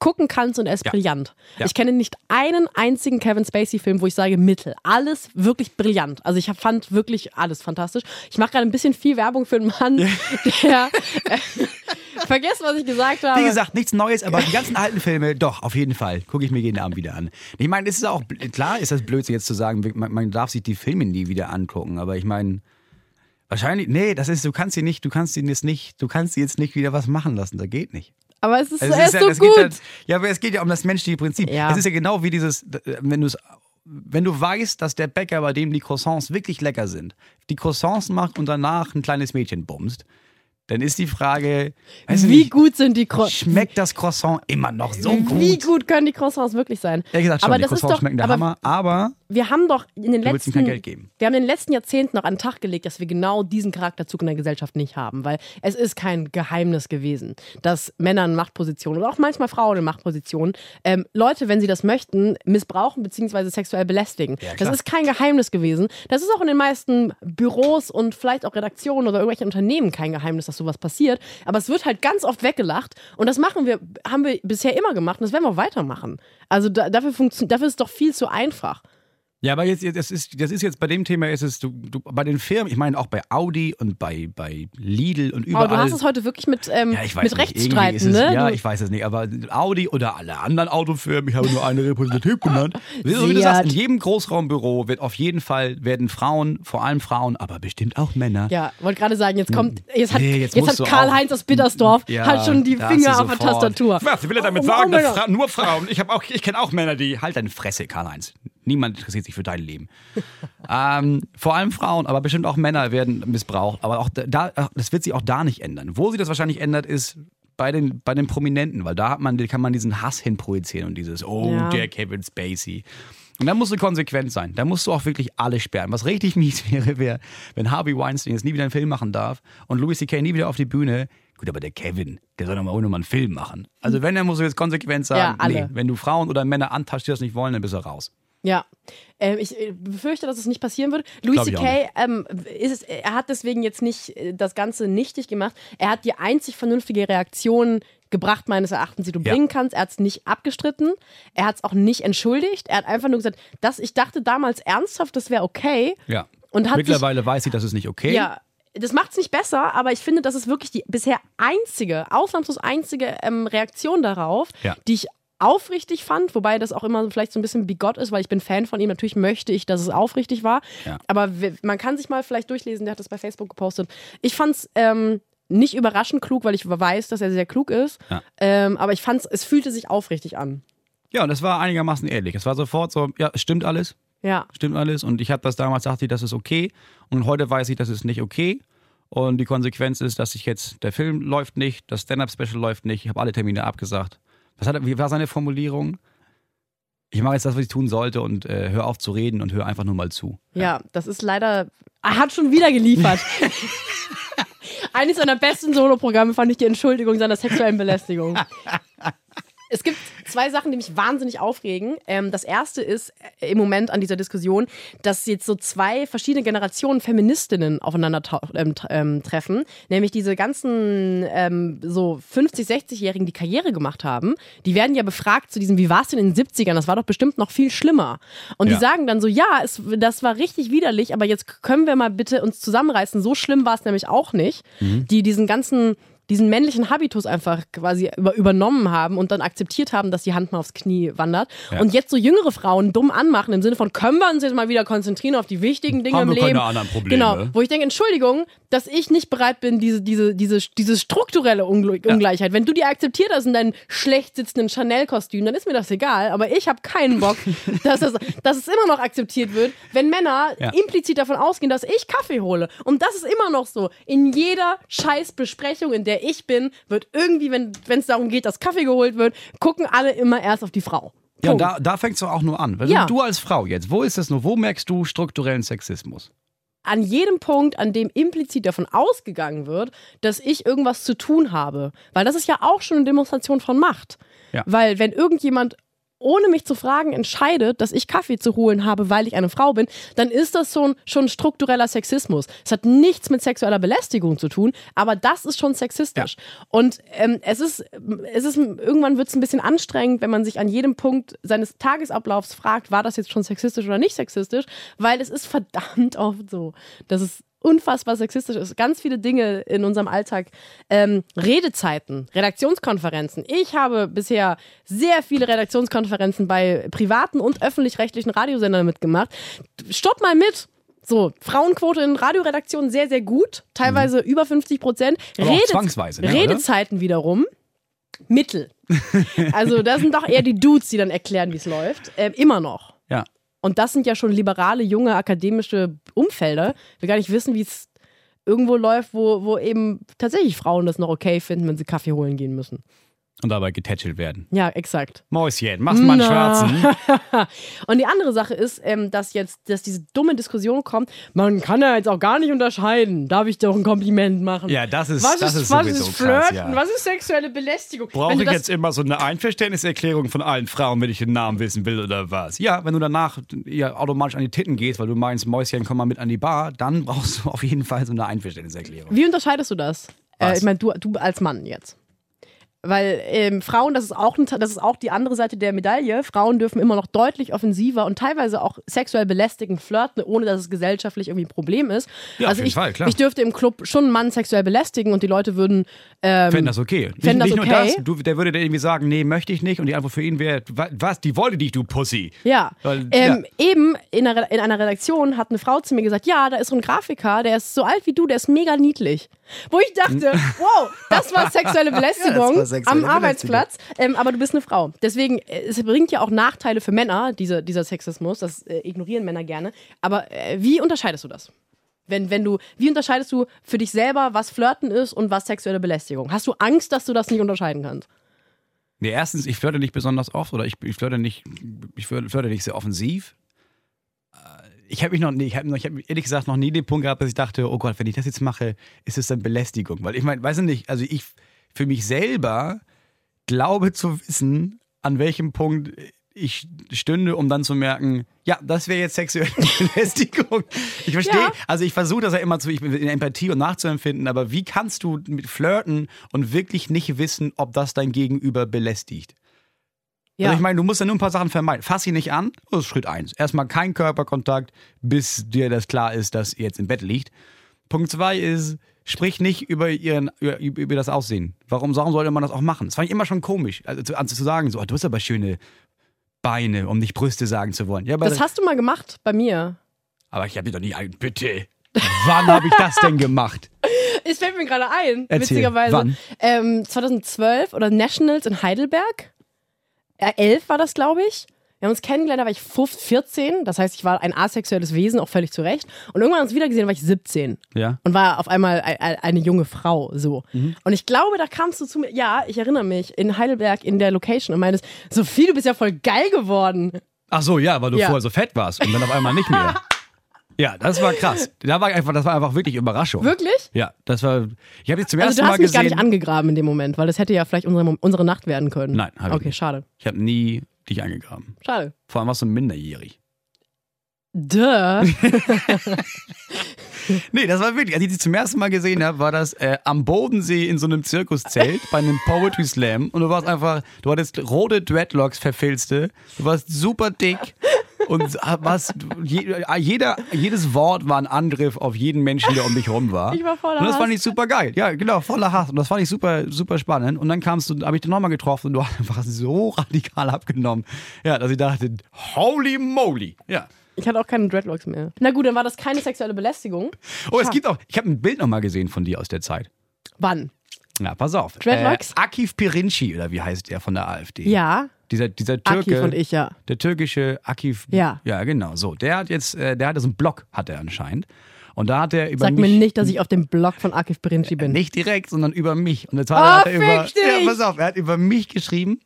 gucken kannst und er ist Ja. brillant. Ja. Ich kenne nicht einen einzigen Kevin Spacey-Film, wo ich sage Mittel. Alles wirklich brillant. Also ich fand wirklich alles fantastisch. Ich mache gerade ein bisschen viel Werbung für einen Mann, der äh, vergesst, was ich gesagt habe. Wie gesagt, nichts Neues, aber die ganzen alten Filme, doch, auf jeden Fall. Gucke ich mir jeden Abend wieder an. Ich meine, es ist auch, klar ist das Blödsinn jetzt zu sagen, man, man darf sich die Filme nie wieder angucken, aber ich meine, wahrscheinlich, nee, das ist, du kannst sie nicht, du kannst sie jetzt nicht, du kannst sie jetzt nicht wieder was machen lassen, das geht nicht. aber es ist, Es er ist ja, so gut. Ja, ja, aber es geht ja um das menschliche Prinzip. Ja. Es ist ja genau wie dieses, wenn du es wenn du weißt, dass der Bäcker, bei dem die Croissants wirklich lecker sind, die Croissants macht und danach ein kleines Mädchen bumst, dann ist die Frage, Wie nicht, gut sind die Croissants? schmeckt das Croissant immer noch so gut? Wie gut können die Croissants wirklich sein? Ehrlich gesagt schon, aber die das ist Croissants doch, schmecken der aber Hammer, aber wir haben doch in den Du letzten kein Geld geben. Wir haben in den letzten Jahrzehnten noch an den Tag gelegt, dass wir genau diesen Charakterzug in der Gesellschaft nicht haben, weil es ist kein Geheimnis gewesen, dass Männer in Machtpositionen oder auch manchmal Frauen in Machtpositionen ähm, Leute, wenn sie das möchten, missbrauchen bzw. sexuell belästigen. Ja, das ist kein Geheimnis gewesen. Das ist auch in den meisten Büros und vielleicht auch Redaktionen oder irgendwelchen Unternehmen kein Geheimnis, dass sowas passiert. Aber es wird halt ganz oft weggelacht und das machen wir, haben wir bisher immer gemacht und das werden wir auch weitermachen. Also da, dafür, dafür ist es doch viel zu einfach. Ja, aber jetzt, jetzt das ist, das ist jetzt bei dem Thema ist es, du, du bei den Firmen, ich meine auch bei Audi und bei, bei Lidl und überall. Aber du hast es heute wirklich mit, ähm, ja, ich weiß mit Rechtsstreiten, ist es, ne? Ja, ich weiß es nicht, aber Audi oder alle anderen Autofirmen, ich habe nur eine repräsentativ genannt. So wie du sagst, in jedem Großraumbüro wird auf jeden Fall werden Frauen, vor allem Frauen, aber bestimmt auch Männer. ja, wollte gerade sagen, jetzt kommt, jetzt hat, Nee, jetzt jetzt hat Karl-Heinz aus Bittersdorf Ja, halt schon die Finger auf der Tastatur. Was will er damit Oh, sagen? oh, dass. Fra nur Frauen. Ich habe auch, ich kenne auch Männer, die halt deine Fresse, Karl-Heinz. Niemand interessiert sich für dein Leben. ähm, vor allem Frauen, aber bestimmt auch Männer werden missbraucht. Aber auch da, das wird sich auch da nicht ändern. Wo sich das wahrscheinlich ändert, ist bei den, bei den Prominenten, weil da hat man, kann man diesen Hass hinprojizieren und dieses, oh, Ja. der Kevin Spacey. Und da musst du konsequent sein. Da musst du auch wirklich alle sperren. Was richtig mies wäre, wäre, wenn Harvey Weinstein jetzt nie wieder einen Film machen darf und Louis C.K. nie wieder auf die Bühne. Gut, aber der Kevin, der soll doch mal auch nur mal einen Film machen. Also wenn, dann musst du jetzt konsequent sagen, Ja, alle. nee, wenn du Frauen oder Männer antascht, die das nicht wollen, dann bist du raus. Ja. Ähm, ich äh, befürchte, dass es nicht passieren wird. Louis C.K. Ähm, ist es, er hat deswegen jetzt nicht äh, das Ganze nichtig gemacht. Er hat die einzig vernünftige Reaktion gebracht, meines Erachtens, die du Ja. bringen kannst. Er hat es nicht abgestritten. Er hat es auch nicht entschuldigt. Er hat einfach nur gesagt, dass ich dachte damals ernsthaft, das wäre okay. Ja. Und hat sich- Mittlerweile weiß ich, das ist nicht okay. Ja, das macht es nicht besser, aber ich finde, das ist wirklich die bisher einzige, ausnahmslos einzige ähm, Reaktion darauf, Ja. die ich aufrichtig fand, wobei das auch immer vielleicht so ein bisschen bigott ist, weil ich bin Fan von ihm. Natürlich möchte ich, dass es aufrichtig war. Ja. Aber man kann sich mal vielleicht durchlesen, der hat das bei Facebook gepostet. Ich fand es ähm, nicht überraschend klug, weil ich weiß, dass er sehr klug ist. Ja. Ähm, aber ich fand es fühlte sich aufrichtig an. Ja, und das war einigermaßen ehrlich. Es war sofort so, ja, es stimmt alles, Ja. stimmt alles. Und ich habe das damals dachte ich, das ist okay. Und heute weiß ich, das ist nicht okay. Und die Konsequenz ist, dass ich jetzt, der Film läuft nicht, das Stand-Up-Special läuft nicht, ich habe alle Termine abgesagt. Was hat, er- wie war seine Formulierung? Ich mache jetzt das, was ich tun sollte und äh, hör auf zu reden und hör einfach nur mal zu. Ja, das ist leider. Er hat schon wieder geliefert. Eines seiner besten Soloprogramme fand ich die Entschuldigung seiner sexuellen Belästigung. Es gibt zwei Sachen, die mich wahnsinnig aufregen. Ähm, das erste ist äh, im Moment an dieser Diskussion, dass jetzt so zwei verschiedene Generationen Feministinnen aufeinander ähm, ähm, treffen. Nämlich diese ganzen ähm, so 50-, 60-Jährigen, die Karriere gemacht haben, die werden ja befragt zu diesem, wie war es denn in den 70ern? Das war doch bestimmt noch viel schlimmer. Und Ja. die sagen dann so, ja, es, das war richtig widerlich, aber jetzt können wir mal bitte uns zusammenreißen. So schlimm war es nämlich auch nicht. Die diesen ganzen diesen männlichen Habitus einfach quasi über, übernommen haben und dann akzeptiert haben, dass die Hand mal aufs Knie wandert. Ja. Und jetzt so jüngere Frauen dumm anmachen im Sinne von, können wir uns jetzt mal wieder konzentrieren auf die wichtigen Dinge Haben im wir keine Leben. anderen Probleme. Genau. Wo ich denke, Entschuldigung, dass ich nicht bereit bin, diese, diese, diese, diese strukturelle Ungl Ungleichheit. Wenn du die akzeptiert hast in deinem schlecht sitzenden Chanel-Kostüm, dann ist mir das egal. Aber ich habe keinen Bock, dass, das, dass es immer noch akzeptiert wird, wenn Männer Ja. implizit davon ausgehen, dass ich Kaffee hole. Und das ist immer noch so. In jeder Scheißbesprechung, in der ich bin, wird irgendwie, wenn es darum geht, dass Kaffee geholt wird, gucken alle immer erst auf die Frau. Ja, und da, da fängst du auch nur an. Weil Ja. Du als Frau jetzt, wo ist das nur? Wo merkst du strukturellen Sexismus? an jedem Punkt, an dem implizit davon ausgegangen wird, dass ich irgendwas zu tun habe. Weil das ist ja auch schon eine Demonstration von Macht. Ja. Weil wenn irgendjemand ohne mich zu fragen entscheidet, dass ich Kaffee zu holen habe, weil ich eine Frau bin, dann ist das schon, schon struktureller Sexismus. Es hat nichts mit sexueller Belästigung zu tun, aber das ist schon sexistisch. Und ähm, es ist, es ist, irgendwann wird es ein bisschen anstrengend, wenn man sich an jedem Punkt seines Tagesablaufs fragt, war das jetzt schon sexistisch oder nicht sexistisch, weil es ist verdammt oft so, dass es unfassbar sexistisch ist. Ganz viele Dinge in unserem Alltag. Ähm, Redezeiten, Redaktionskonferenzen. Ich habe bisher sehr viele Redaktionskonferenzen bei privaten und öffentlich-rechtlichen Radiosendern mitgemacht. Stopp mal mit! So, Frauenquote in Radioredaktionen sehr, sehr gut. Teilweise über 50 Prozent. Auch zwangsweise, ne, oder? Redezeiten wiederum. Mittel. Also, das sind doch eher die Dudes, die dann erklären, wie es läuft. Ähm, immer noch. Und das sind ja schon liberale, junge, akademische Umfelder. Wir gar nicht wissen, wie es irgendwo läuft, wo, wo eben tatsächlich Frauen das noch okay finden, wenn sie Kaffee holen gehen müssen. Und dabei getätschelt werden. Ja, exakt. Mäuschen, machst mal einen schwarzen. Und die andere Sache ist, ähm, dass jetzt, dass diese dumme Diskussion kommt, man kann ja jetzt auch gar nicht unterscheiden. Darf ich doch ein Kompliment machen? Ja, das ist, Was das ist, ist was ist Flirten? krass, ja. Was ist sexuelle Belästigung? Brauche ich das- jetzt immer so eine Einverständniserklärung von allen Frauen, wenn ich den Namen wissen will oder was? Ja, wenn du danach ja, automatisch an die Titten gehst, weil du meinst, Mäuschen, komm mal mit an die Bar, dann brauchst du auf jeden Fall so eine Einverständniserklärung. Wie unterscheidest du das? Äh, ich meine, du, du als Mann jetzt. Weil ähm, Frauen, das ist, auch, ein- das ist auch die andere Seite der Medaille. Frauen dürfen immer noch deutlich offensiver und teilweise auch sexuell belästigend flirten, ohne dass es gesellschaftlich irgendwie ein Problem ist. Ja, auf also jeden ich, Fall, klar. ich dürfte im Club schon einen Mann sexuell belästigen und die Leute würden. Ähm, Fänden das okay. Fänden nicht das nicht nur okay? das, du, der würde dir irgendwie sagen, nee, möchte ich nicht. Und die Antwort für ihn wäre, "Wa- was, die wollte dich, du Pussy. Ja. Weil- ähm, Eben in einer, in einer Redaktion hat eine Frau zu mir gesagt, ja, da ist so ein Grafiker, der ist so alt wie du, der ist mega niedlich. Wo ich dachte, wow, das war sexuelle Belästigung war sexuelle am. Arbeitsplatz. Ähm, aber du bist eine Frau. Deswegen, äh, es bringt ja auch Nachteile für Männer, diese, dieser Sexismus. Das äh, ignorieren Männer gerne. Aber äh, wie unterscheidest du das? Wenn, wenn du, wie unterscheidest du für dich selber, was Flirten ist und was sexuelle Belästigung? Hast du Angst, dass du das nicht unterscheiden kannst? Nee, erstens, ich flirte nicht besonders oft oder ich, ich flirte nicht, ich flirte nicht sehr offensiv. Äh, Ich habe mich noch, nee, ich habe ich hab ehrlich gesagt noch nie den Punkt gehabt, dass ich dachte, oh Gott, wenn ich das jetzt mache, ist es dann Belästigung. Weil ich meine, weiß ich nicht, also ich für mich selber glaube zu wissen, an welchem Punkt ich stünde, um dann zu merken, ja, das wäre jetzt sexuelle Belästigung. Ich verstehe, Ja. also ich versuche das ja immer zu, ich bin in Empathie und nachzuempfinden, aber wie kannst du mit flirten und wirklich nicht wissen, ob das dein Gegenüber belästigt? Also ich meine, du musst ja nur ein paar Sachen vermeiden. Fass sie nicht an, das ist Schritt eins. Erstmal kein Körperkontakt, bis dir das klar ist, dass ihr jetzt im Bett liegt. Punkt zwei ist, sprich nicht über, ihren, über, über das Aussehen. Warum, warum sollte man das auch machen? Das fand ich immer schon komisch, also zu, zu sagen, so, oh, du hast aber schöne Beine, um nicht Brüste sagen zu wollen. Ja, aber, Das hast du mal gemacht bei mir. aber ich habe dir doch nie ein, bitte. Wann habe ich das denn gemacht? Es fällt mir gerade ein, Erzähl, witzigerweise. wann? Ähm, 2012 oder Nationals in Heidelberg. Äh, 11 war das, glaube ich. Wir haben uns kennengelernt, da war ich 15, 14. Das heißt, ich war ein asexuelles Wesen, auch völlig zu Recht. Und irgendwann haben wir uns wieder gesehen, da war ich 17. Ja. Und war auf einmal ein- ein- eine junge Frau, so. Und ich glaube, da kamst du zu mir, ja, ich erinnere mich, in Heidelberg in der Location und meintest, Sophie, du bist ja voll geil geworden. Ach so, ja, weil du Ja. vorher so fett warst und dann auf einmal nicht mehr. Ja, das war krass. Da war einfach, das war einfach wirklich Überraschung. Wirklich? Ja, das war. Ich habe jetzt zum Also ersten du hast Mal mich gar gesehen. nicht angegraben in dem Moment, weil das hätte ja vielleicht unsere, unsere Nacht werden können. Nein, hab ich Okay, nicht. schade. ich habe nie dich angegraben. Schade. Vor allem warst du minderjährig. Duh. Nee, das war wirklich, als ich dich zum ersten Mal gesehen habe, war das äh, am Bodensee in so einem Zirkuszelt bei einem Poetry Slam und du warst einfach, du hattest rote Dreadlocks verfilzte, du warst super dick und warst, je, jeder, jedes Wort war ein Angriff auf jeden Menschen, der um dich rum war. Ich war voller Und das fand Hass. ich super geil. Ja, genau, voller Hass. Und das fand ich super, super spannend. Und dann kamst du, habe ich dich nochmal getroffen und du hast einfach so radikal abgenommen. Ja, dass ich dachte, holy moly. Ja. Ich hatte auch keine Dreadlocks mehr. Na gut, dann war das keine sexuelle Belästigung. Oh, es gibt auch, ich habe ein Bild nochmal gesehen von dir aus der Zeit. Wann? Ja, pass auf. Dreadlocks? Äh, Akif Pirinci, oder wie heißt der von der AfD? Ja, Dieser, dieser Türke. Akif und ich, ja. Der türkische Akif. Ja. Ja, genau. So, der hat jetzt, äh, der hatte so einen Blog, hat er anscheinend. Und da hat er über Sag mich. mir nicht, dass ich auf dem Blog von Akif Birinci bin. Nicht direkt, sondern über mich. Und Oh, hat er über. Ja, pass auf, er hat über mich geschrieben.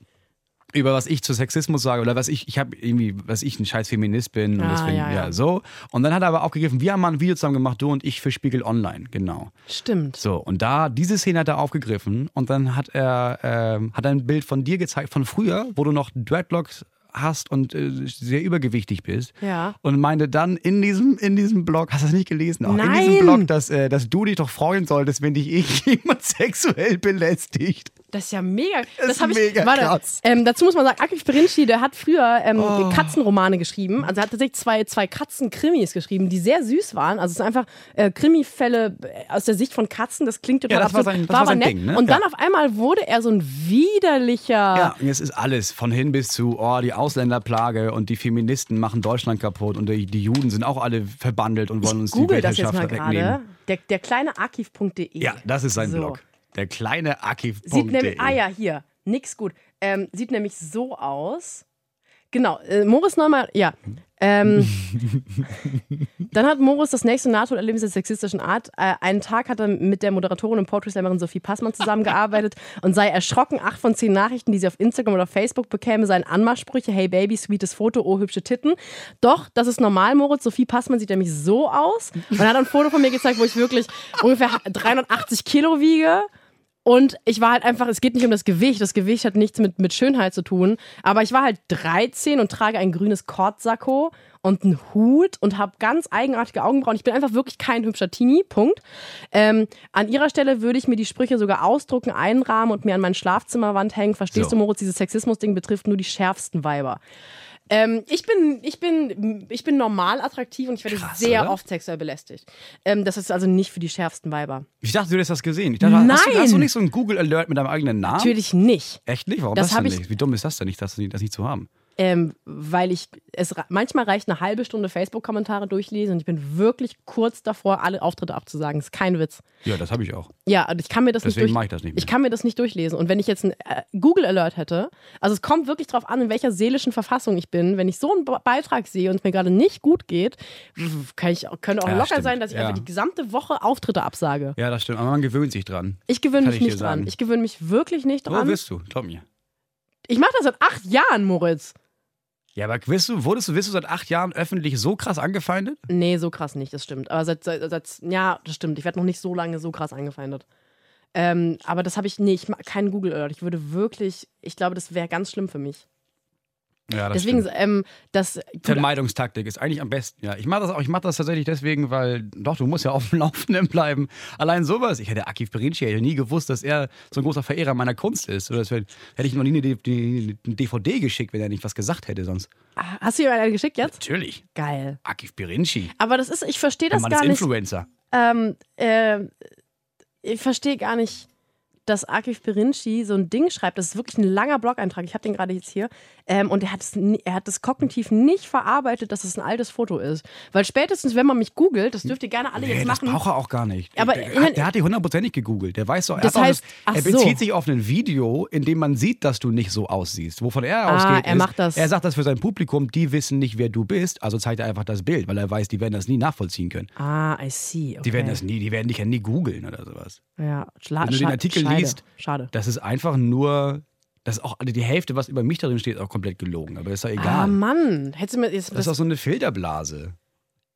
Über was ich zu Sexismus sage oder was ich, ich habe irgendwie, was ich ein scheiß Feminist bin und Ah, deswegen, ja, ja, ja. so. Und dann hat er aber aufgegriffen, wir haben mal ein Video zusammen gemacht, du und ich für Spiegel Online, genau. Stimmt. So, und da, diese Szene hat er aufgegriffen und dann hat er, ähm, hat er ein Bild von dir gezeigt, von früher, wo du noch Dreadlocks hast und äh, sehr übergewichtig bist. Ja. Und meinte dann in diesem, in diesem Blog, hast du das nicht gelesen? Auch in Nein. diesem Blog, dass, äh, dass du dich doch freuen solltest, wenn dich irgendjemand sexuell belästigt. Das ist ja mega. Das, ist hab ich, mega warte, krass. Ähm, dazu muss man sagen, Akif Berinci, der hat früher ähm, Oh. Katzenromane geschrieben. Also er hat tatsächlich zwei, zwei Katzen-Krimis geschrieben, die sehr süß waren. Also es sind einfach äh, Krimi-Fälle äh, aus der Sicht von Katzen. Das klingt total Ja, das war absurd. sein- das war aber sein nett. Ding, ne? Und dann Ja. auf einmal wurde er so ein widerlicher. Ja, und jetzt ist alles von hin bis zu, oh, die Ausländerplage und die Feministen machen Deutschland kaputt und die, die Juden sind auch alle verbandelt und wollen uns die Google das jetzt Weltherrschaft mal wegnehmen. gerade. Der, der kleine Akif.de. Ja, das ist sein So. Blog. Der kleine Akif. Sieht nämlich, ah ja, hier, nix gut. Ähm, sieht nämlich so aus. Genau, äh, Moritz Neumann, ja. Ähm, dann hat Moritz das nächste Nahtoderlebnis der sexistischen Art. Äh, einen Tag hat er mit der Moderatorin und Poetry Slammerin Sophie Passmann zusammengearbeitet und sei erschrocken, acht von zehn Nachrichten, die sie auf Instagram oder Facebook bekäme, seien Anmachsprüche, hey Baby, sweetes Foto, oh hübsche Titten. Doch, das ist normal, Moritz. Sophie Passmann sieht nämlich so aus und hat ein Foto von mir gezeigt, wo ich wirklich ungefähr 380 Kilo wiege. Und ich war halt einfach, es geht nicht um das Gewicht, das Gewicht hat nichts mit, mit Schönheit zu tun, aber ich war halt 13 und trage ein grünes Kordsacko und einen Hut und habe ganz eigenartige Augenbrauen. Ich bin einfach wirklich kein hübscher Teenie, Punkt. Ähm, an ihrer Stelle würde ich mir die Sprüche sogar ausdrucken, einrahmen und mir an meine Schlafzimmerwand hängen. Verstehst So. du, Moritz, dieses Sexismus-Ding betrifft nur die schärfsten Weiber. Ähm, ich, bin, ich, bin, ich bin normal attraktiv und ich werde Krass, sehr oder? oft sexuell belästigt. Ähm, das ist also nicht für die schärfsten Weiber. Ich dachte, du hättest das gesehen. Ich dachte, Hast, du, Nein! hast du nicht so ein Google-Alert mit deinem eigenen Namen? Natürlich nicht. Echt nicht? Warum Das das, denn ich- nicht? Wie dumm ist das denn nicht, das, das nicht zu haben? Ähm, weil ich es manchmal reicht eine halbe Stunde Facebook-Kommentare durchlesen und ich bin wirklich kurz davor, alle Auftritte abzusagen. Das ist kein Witz. Ja, das habe ich auch. Ja, und ich kann mir das Deswegen nicht durch ich das nicht mehr. Ich kann mir das nicht durchlesen. Und wenn ich jetzt einen äh, Google Alert hätte, also es kommt wirklich drauf an, in welcher seelischen Verfassung ich bin. Wenn ich so einen Be Beitrag sehe und es mir gerade nicht gut geht, kann ich, könnte auch Ja, locker stimmt. sein, dass ich Ja. einfach die gesamte Woche Auftritte absage. Ja, das stimmt. Aber man gewöhnt sich dran. Ich gewöhne mich ich nicht dran. sagen. Ich gewöhne mich wirklich nicht Wo dran. bist du? Glaub mir. ich mache das seit acht Jahren, Moritz. Ja, aber wirst du, wurdest du, wirst du seit acht Jahren öffentlich so krass angefeindet? Nee, so krass nicht, das stimmt. Aber seit, seit, seit ja, das stimmt. Ich werde noch nicht so lange so krass angefeindet. Ähm, aber das habe ich, nee, ich mag keinen Google Alert. Ich würde wirklich, ich glaube, das wäre ganz schlimm für mich. Ja, das Deswegen, ähm, das, gut, Vermeidungstaktik ist eigentlich am besten. Ja, ich mache das auch. Ich mache das tatsächlich deswegen, weil doch du musst ja auf dem Laufenden bleiben. Allein sowas. Ich hätte Akif Berinci hätte nie gewusst, dass er so ein großer Verehrer meiner Kunst ist. Oder das hätte ich noch nie eine, eine DVD geschickt, wenn er nicht was gesagt hätte sonst. hast du ihm eine geschickt jetzt? Natürlich. Geil. Akif Berinci. Aber das ist, ich verstehe das gar nicht. Influencer. Ähm, äh, ich verstehe gar nicht, dass Akif Berinci so ein Ding schreibt. Das ist wirklich ein langer Blog-Eintrag. Ich habe den gerade jetzt hier. Ähm, und er hat, es, er hat das kognitiv nicht verarbeitet, dass es ein altes Foto ist. Weil spätestens, wenn man mich googelt, das dürft ihr gerne alle Nee, jetzt das machen. braucht er auch gar nicht. Aber der, hat, der hat die hundertprozentig gegoogelt. Der weiß doch, er, Das heißt- das, er so. bezieht sich auf ein Video, in dem man sieht, dass du nicht so aussiehst. Wovon er Ah, ausgeht, er ist, macht das. er sagt das für sein Publikum, die wissen nicht, wer du bist, also zeigt er einfach das Bild, weil er weiß, die werden das nie nachvollziehen können. Ah, I see. Okay. Die werden das nie, die werden dich ja nie googeln oder sowas. Ja, schla- Wenn du den Artikel schade. liest, Schade. Das ist einfach nur, das ist auch also die Hälfte, was über mich darin steht, ist auch komplett gelogen. Aber ist doch Ah, egal. Mann. Hättest du mir jetzt. das ist auch so eine Filterblase.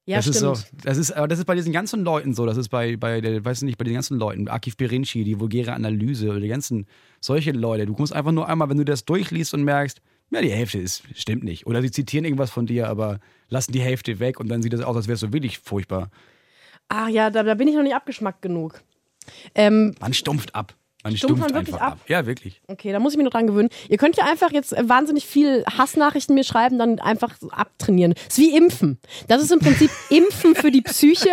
ja, das stimmt. ist so, das ist, aber das ist bei diesen ganzen Leuten so. Das ist bei, bei der, weißt du nicht, bei den ganzen Leuten, Akif Berinci, die vulgäre Analyse oder die ganzen solche Leute. Du musst einfach nur einmal, wenn du das durchliest und merkst, ja, die Hälfte ist, stimmt nicht. Oder sie zitieren irgendwas von dir, aber lassen die Hälfte weg und dann sieht es aus, als wärst du wirklich furchtbar. Ach ja, da, da bin ich noch nicht abgeschmackt genug. Ähm, Man stumpft ab. Man Stumpft stumpft man wirklich ab. ab? Ja, wirklich. Okay, da muss ich mich noch dran gewöhnen. Ihr könnt ja einfach jetzt äh, wahnsinnig viel Hassnachrichten mir schreiben, dann einfach abtrainieren. ist wie Impfen. Das ist im Prinzip Impfen für die Psyche.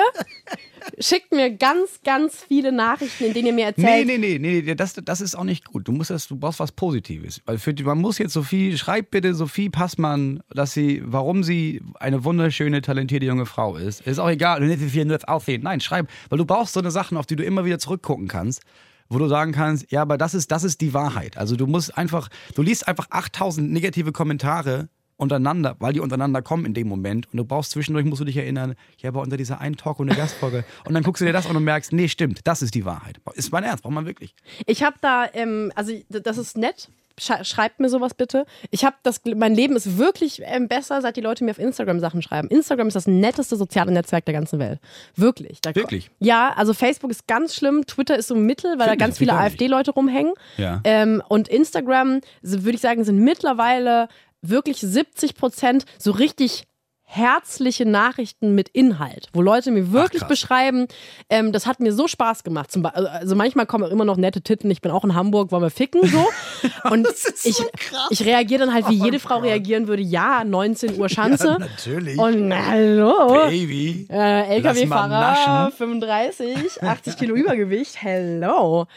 Schickt mir ganz, ganz viele Nachrichten, in denen ihr mir erzählt. nee, nee, nee, nee, das, das ist auch nicht gut. Du musst das, du brauchst was Positives. Weil für man muss jetzt Sophie, schreib bitte Sophie Passmann, dass sie, warum sie eine wunderschöne, talentierte junge Frau ist. Ist auch egal, du nicht viel nur jetzt aussehen. Nein, schreib, weil du brauchst so eine Sachen, auf die du immer wieder zurückgucken kannst. Wo du sagen kannst, ja, aber das ist, das ist die Wahrheit. Also du musst einfach, du liest einfach 8000 negative Kommentare untereinander, weil die untereinander kommen in dem Moment und du brauchst zwischendurch, musst du dich erinnern, ja, aber unter dieser einen Talk und der Gastfolge und dann guckst du dir das an und merkst, nee, stimmt, das ist die Wahrheit. Ist mein Ernst, braucht man wirklich. Ich habe da, ähm, also das ist nett schreibt mir sowas bitte. Ich habe das, mein Leben ist wirklich ähm, besser, seit die Leute mir auf Instagram Sachen schreiben. Instagram ist das netteste soziale Netzwerk der ganzen Welt. Wirklich. Da, Wirklich? Ja, also Facebook ist ganz schlimm. Twitter ist so ein Mittel, weil da Find ganz ich- viele. AfD-Leute rumhängen. Ja. Ähm, und Instagram, würde ich sagen, sind mittlerweile wirklich 70 Prozent so richtig herzliche Nachrichten mit Inhalt, wo Leute mir wirklich krass. beschreiben, ähm, das hat mir so Spaß gemacht. Zum Be also manchmal kommen auch immer noch nette Titten, ich bin auch in Hamburg, wollen wir ficken, so. Und ich, ich reagiere dann halt, wie jede Frau reagieren würde, ja, 19 Uhr Schanze. Ja, natürlich. Und na, hallo. Baby. Äh, LKW-Fahrer, naschen. 35, 80 Kilo Übergewicht, hello.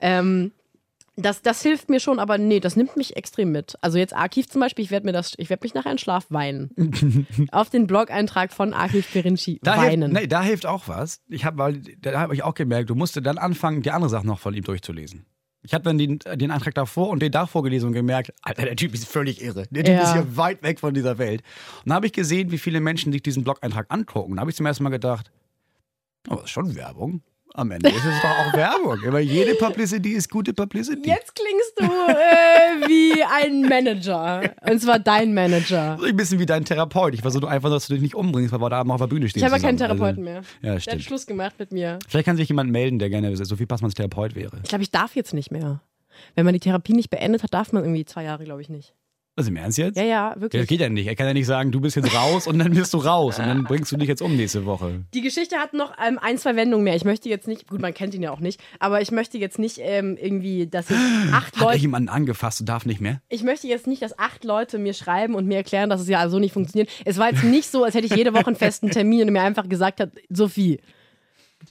Ähm, das, das hilft mir schon, aber nee, das nimmt mich extrem mit. Also jetzt Archiv zum Beispiel, ich werde mir das, ich werde mich nachher in Schlaf weinen. Auf den Blog-Eintrag von Archiv Perinci Da hilft, weinen. nee, da hilft auch was. Ich habe, weil da habe ich auch gemerkt, du musst dann anfangen, die andere Sache noch von ihm durchzulesen. Ich habe dann den, den Antrag davor und den davor gelesen und gemerkt, Alter, der Typ ist völlig irre. Der Typ Ja. ist hier weit weg von dieser Welt. Und dann habe ich gesehen, wie viele Menschen sich diesen Blog-Eintrag angucken. Da habe ich zum ersten Mal gedacht, oh, das ist schon Werbung. Am Ende ist es doch auch Werbung. Aber jede Publicity ist gute Publicity. Jetzt klingst du äh, wie ein Manager. Und zwar dein Manager. So ein bisschen wie dein Therapeut. Ich versuche einfach, dass du dich nicht umbringst, weil wir da auf der Bühne stehen. Ich habe keinen zusammen. Therapeuten also, mehr. Ja, Der hat stimmt. Schluss gemacht mit mir. Vielleicht kann sich jemand melden, der gerne Sophie Passmanns Therapeut wäre. Ich glaube, ich darf jetzt nicht mehr. Wenn man die Therapie nicht beendet hat, darf man irgendwie zwei Jahre, glaube ich, nicht. Also im Ernst jetzt? Ja, ja, wirklich. das geht ja nicht. Er kann ja nicht sagen, du bist jetzt raus und dann bist du raus und dann bringst du dich jetzt um nächste Woche. Die Geschichte hat noch ähm, ein, zwei Wendungen mehr. Ich möchte jetzt nicht, gut, man kennt ihn ja auch nicht, aber ich möchte jetzt nicht ähm, irgendwie, dass ich acht Hat er Leute, jemanden angefasst und darf nicht mehr? ich möchte jetzt nicht, dass acht Leute mir schreiben und mir erklären, dass es ja so nicht funktioniert. Es war jetzt nicht so, als hätte ich jede Woche einen festen Termin und er mir einfach gesagt hat, Sophie,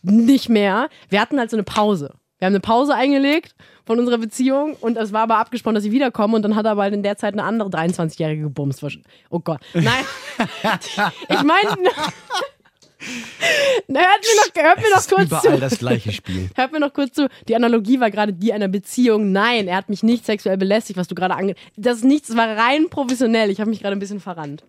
nicht mehr. Wir hatten halt so eine Pause. Wir haben eine Pause eingelegt von unserer Beziehung und es war aber abgesprochen, dass ich wiederkomme und dann hat er aber halt in der Zeit eine andere 23-Jährige gebumst. Oh Gott. Nein. ich meine. Na, hört mir noch, hört mir noch kurz überall zu. das gleiche Spiel. Hört mir noch kurz zu. Die Analogie war gerade die einer Beziehung. Nein, er hat mich nicht sexuell belästigt, was du gerade ange... Das ist nichts, das war rein professionell. Ich habe mich gerade ein bisschen verrannt.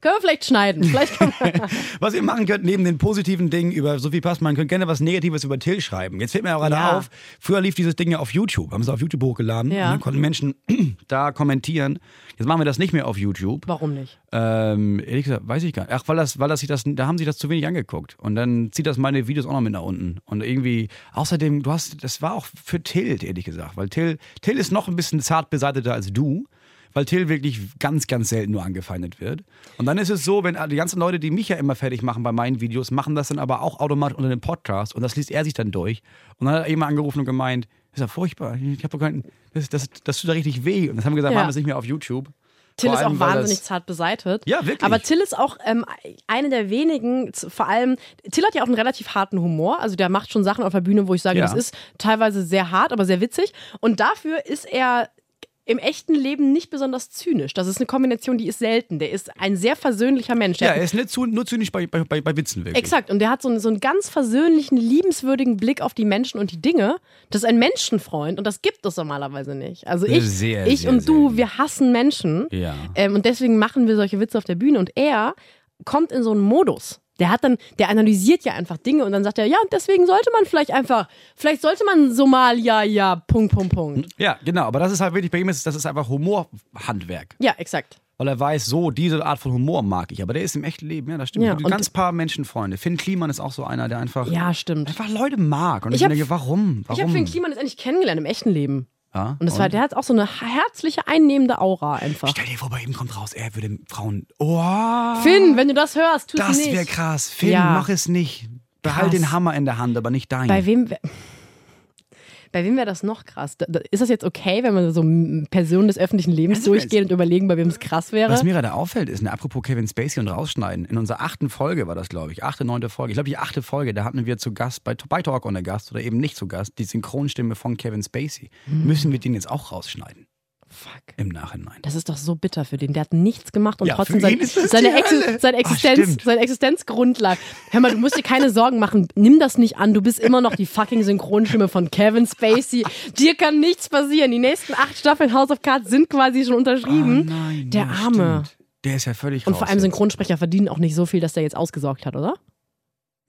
Können wir vielleicht schneiden. Vielleicht Was ihr machen könnt, neben den positiven Dingen über Sophie Passmann, könnt gerne was Negatives über Till schreiben. Jetzt fällt mir auch gerade Ja. auf, früher lief dieses Ding ja auf YouTube. Haben sie auf YouTube hochgeladen Ja. und dann konnten Menschen da kommentieren. Jetzt machen wir das nicht mehr auf YouTube. Warum nicht? Ähm, ehrlich gesagt, weiß ich gar nicht. Ach, weil das, weil das sich das, da haben sich das zu wenig angeguckt. Und dann zieht das meine Videos auch noch mit nach unten. Und irgendwie, außerdem, du hast, das war auch für Till, ehrlich gesagt. Weil Till, Till ist noch ein bisschen zart beseiteter als du. Weil Till wirklich ganz, ganz selten nur angefeindet wird. Und dann ist es so, wenn die ganzen Leute, die mich ja immer fertig machen bei meinen Videos, machen das dann aber auch automatisch unter dem Podcast und das liest er sich dann durch. Und dann hat er eben angerufen und gemeint, das ist ja furchtbar. Ich habe doch keinen, das, das, das tut ja richtig weh. Und das haben wir gesagt, Ja. machen wir es nicht mehr auf YouTube. Till ist auch wahnsinnig zart beseitet. Ja, wirklich. Aber Till ist auch ähm, eine der wenigen, vor allem, Till hat ja auch einen relativ harten Humor. Also der macht schon Sachen auf der Bühne, wo ich sage, Ja. das ist teilweise sehr hart, aber sehr witzig. Und dafür ist er im echten Leben nicht besonders zynisch. Das ist eine Kombination, die ist selten. Der ist ein sehr versöhnlicher Mensch. Der Ja, er ist nicht zu, nur zynisch bei, bei, bei, Witzen wirklich. Exakt. Und der hat so einen, so einen ganz versöhnlichen, liebenswürdigen Blick auf die Menschen und die Dinge. Das ist ein Menschenfreund und das gibt es normalerweise nicht. Also ich, Sehr, ich sehr und du, selten. wir hassen Menschen. Ja. Ähm, und deswegen machen wir solche Witze auf der Bühne. Und er kommt in so einen Modus. Der hat dann, der analysiert ja einfach Dinge und dann sagt er, ja, und deswegen sollte man vielleicht einfach, vielleicht sollte man Somalia, ja, Punkt, Punkt, Punkt. Ja, genau. Aber das ist halt wirklich bei ihm, ist, das ist einfach Humorhandwerk. Ja, exakt. Weil er weiß, so, diese Art von Humor mag ich. Aber der ist im echten Leben, ja, das stimmt. Ja, ganz paar Menschenfreunde. Finn Kliman ist auch so einer, der einfach, Ja, stimmt. einfach Leute mag. Und ich, Ich hab- denke, warum? warum? Ich habe Finn Kliman jetzt endlich kennengelernt im echten Leben. Ja? Und das war, der hat auch so eine herzliche, einnehmende Aura einfach. Stell dir vor, bei ihm kommt raus, er würde Frauen. Oh, Finn, wenn du das hörst, tu es das nicht. wäre krass. Finn, Ja. mach es nicht. Behalt den Hammer in der Hand, aber nicht dein. Bei wem bei wem wäre das noch krass? Da- da- Ist das jetzt okay, wenn man so Personen des öffentlichen Lebens Also, durchgeht und überlegen, bei wem es krass wäre? Was mir gerade auffällt, ist, ne, apropos Kevin Spacey und rausschneiden, in unserer achten Folge war das, glaube ich, achte, neunte Folge, ich glaube die achte Folge, da hatten wir zu Gast, bei, bei Talk on der Gast oder eben nicht zu Gast, die Synchronstimme von Kevin Spacey. Hm. Müssen wir den jetzt auch rausschneiden Fuck. im Nachhinein? Das ist doch so bitter für den. Der hat nichts gemacht und Ja, trotzdem sein, ist seine, Hölle. seine, Ah, Existenz, stimmt. seine Existenzgrundlage. Hör mal, du musst dir keine Sorgen machen. Nimm das nicht an. Du bist immer noch die fucking Synchronstimme von Kevin Spacey. Dir kann nichts passieren. Die nächsten acht Staffeln House of Cards sind quasi schon unterschrieben. Oh nein, der Arme. stimmt. Der ist ja völlig Und raus vor allem. Synchronsprecher verdienen auch nicht so viel, dass der jetzt ausgesorgt hat, oder?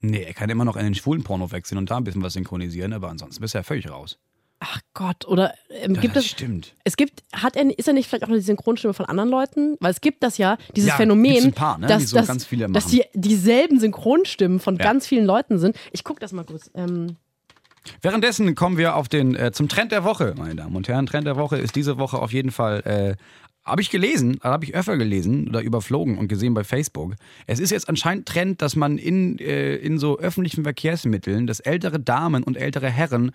Nee, er kann immer noch in den schwulen Porno wechseln und da ein bisschen was synchronisieren, aber ansonsten bist du ja völlig raus. Ach Gott, oder ähm, gibt es. stimmt. Es gibt, hat er, ist er nicht vielleicht auch eine Synchronstimme von anderen Leuten? Weil es gibt das ja, dieses Ja, Phänomen, paar, ne, dass, die so dass, ganz viele dass machen. die dieselben Synchronstimmen von Ja. ganz vielen Leuten sind. Ich gucke das mal kurz. Ähm, Währenddessen kommen wir auf den äh, zum Trend der Woche, meine Damen und Herren. Trend der Woche ist diese Woche auf jeden Fall. Äh, habe ich gelesen, habe ich öfter gelesen oder überflogen und gesehen bei Facebook. Es ist jetzt anscheinend Trend, dass man in, äh, in so öffentlichen Verkehrsmitteln, dass ältere Damen und ältere Herren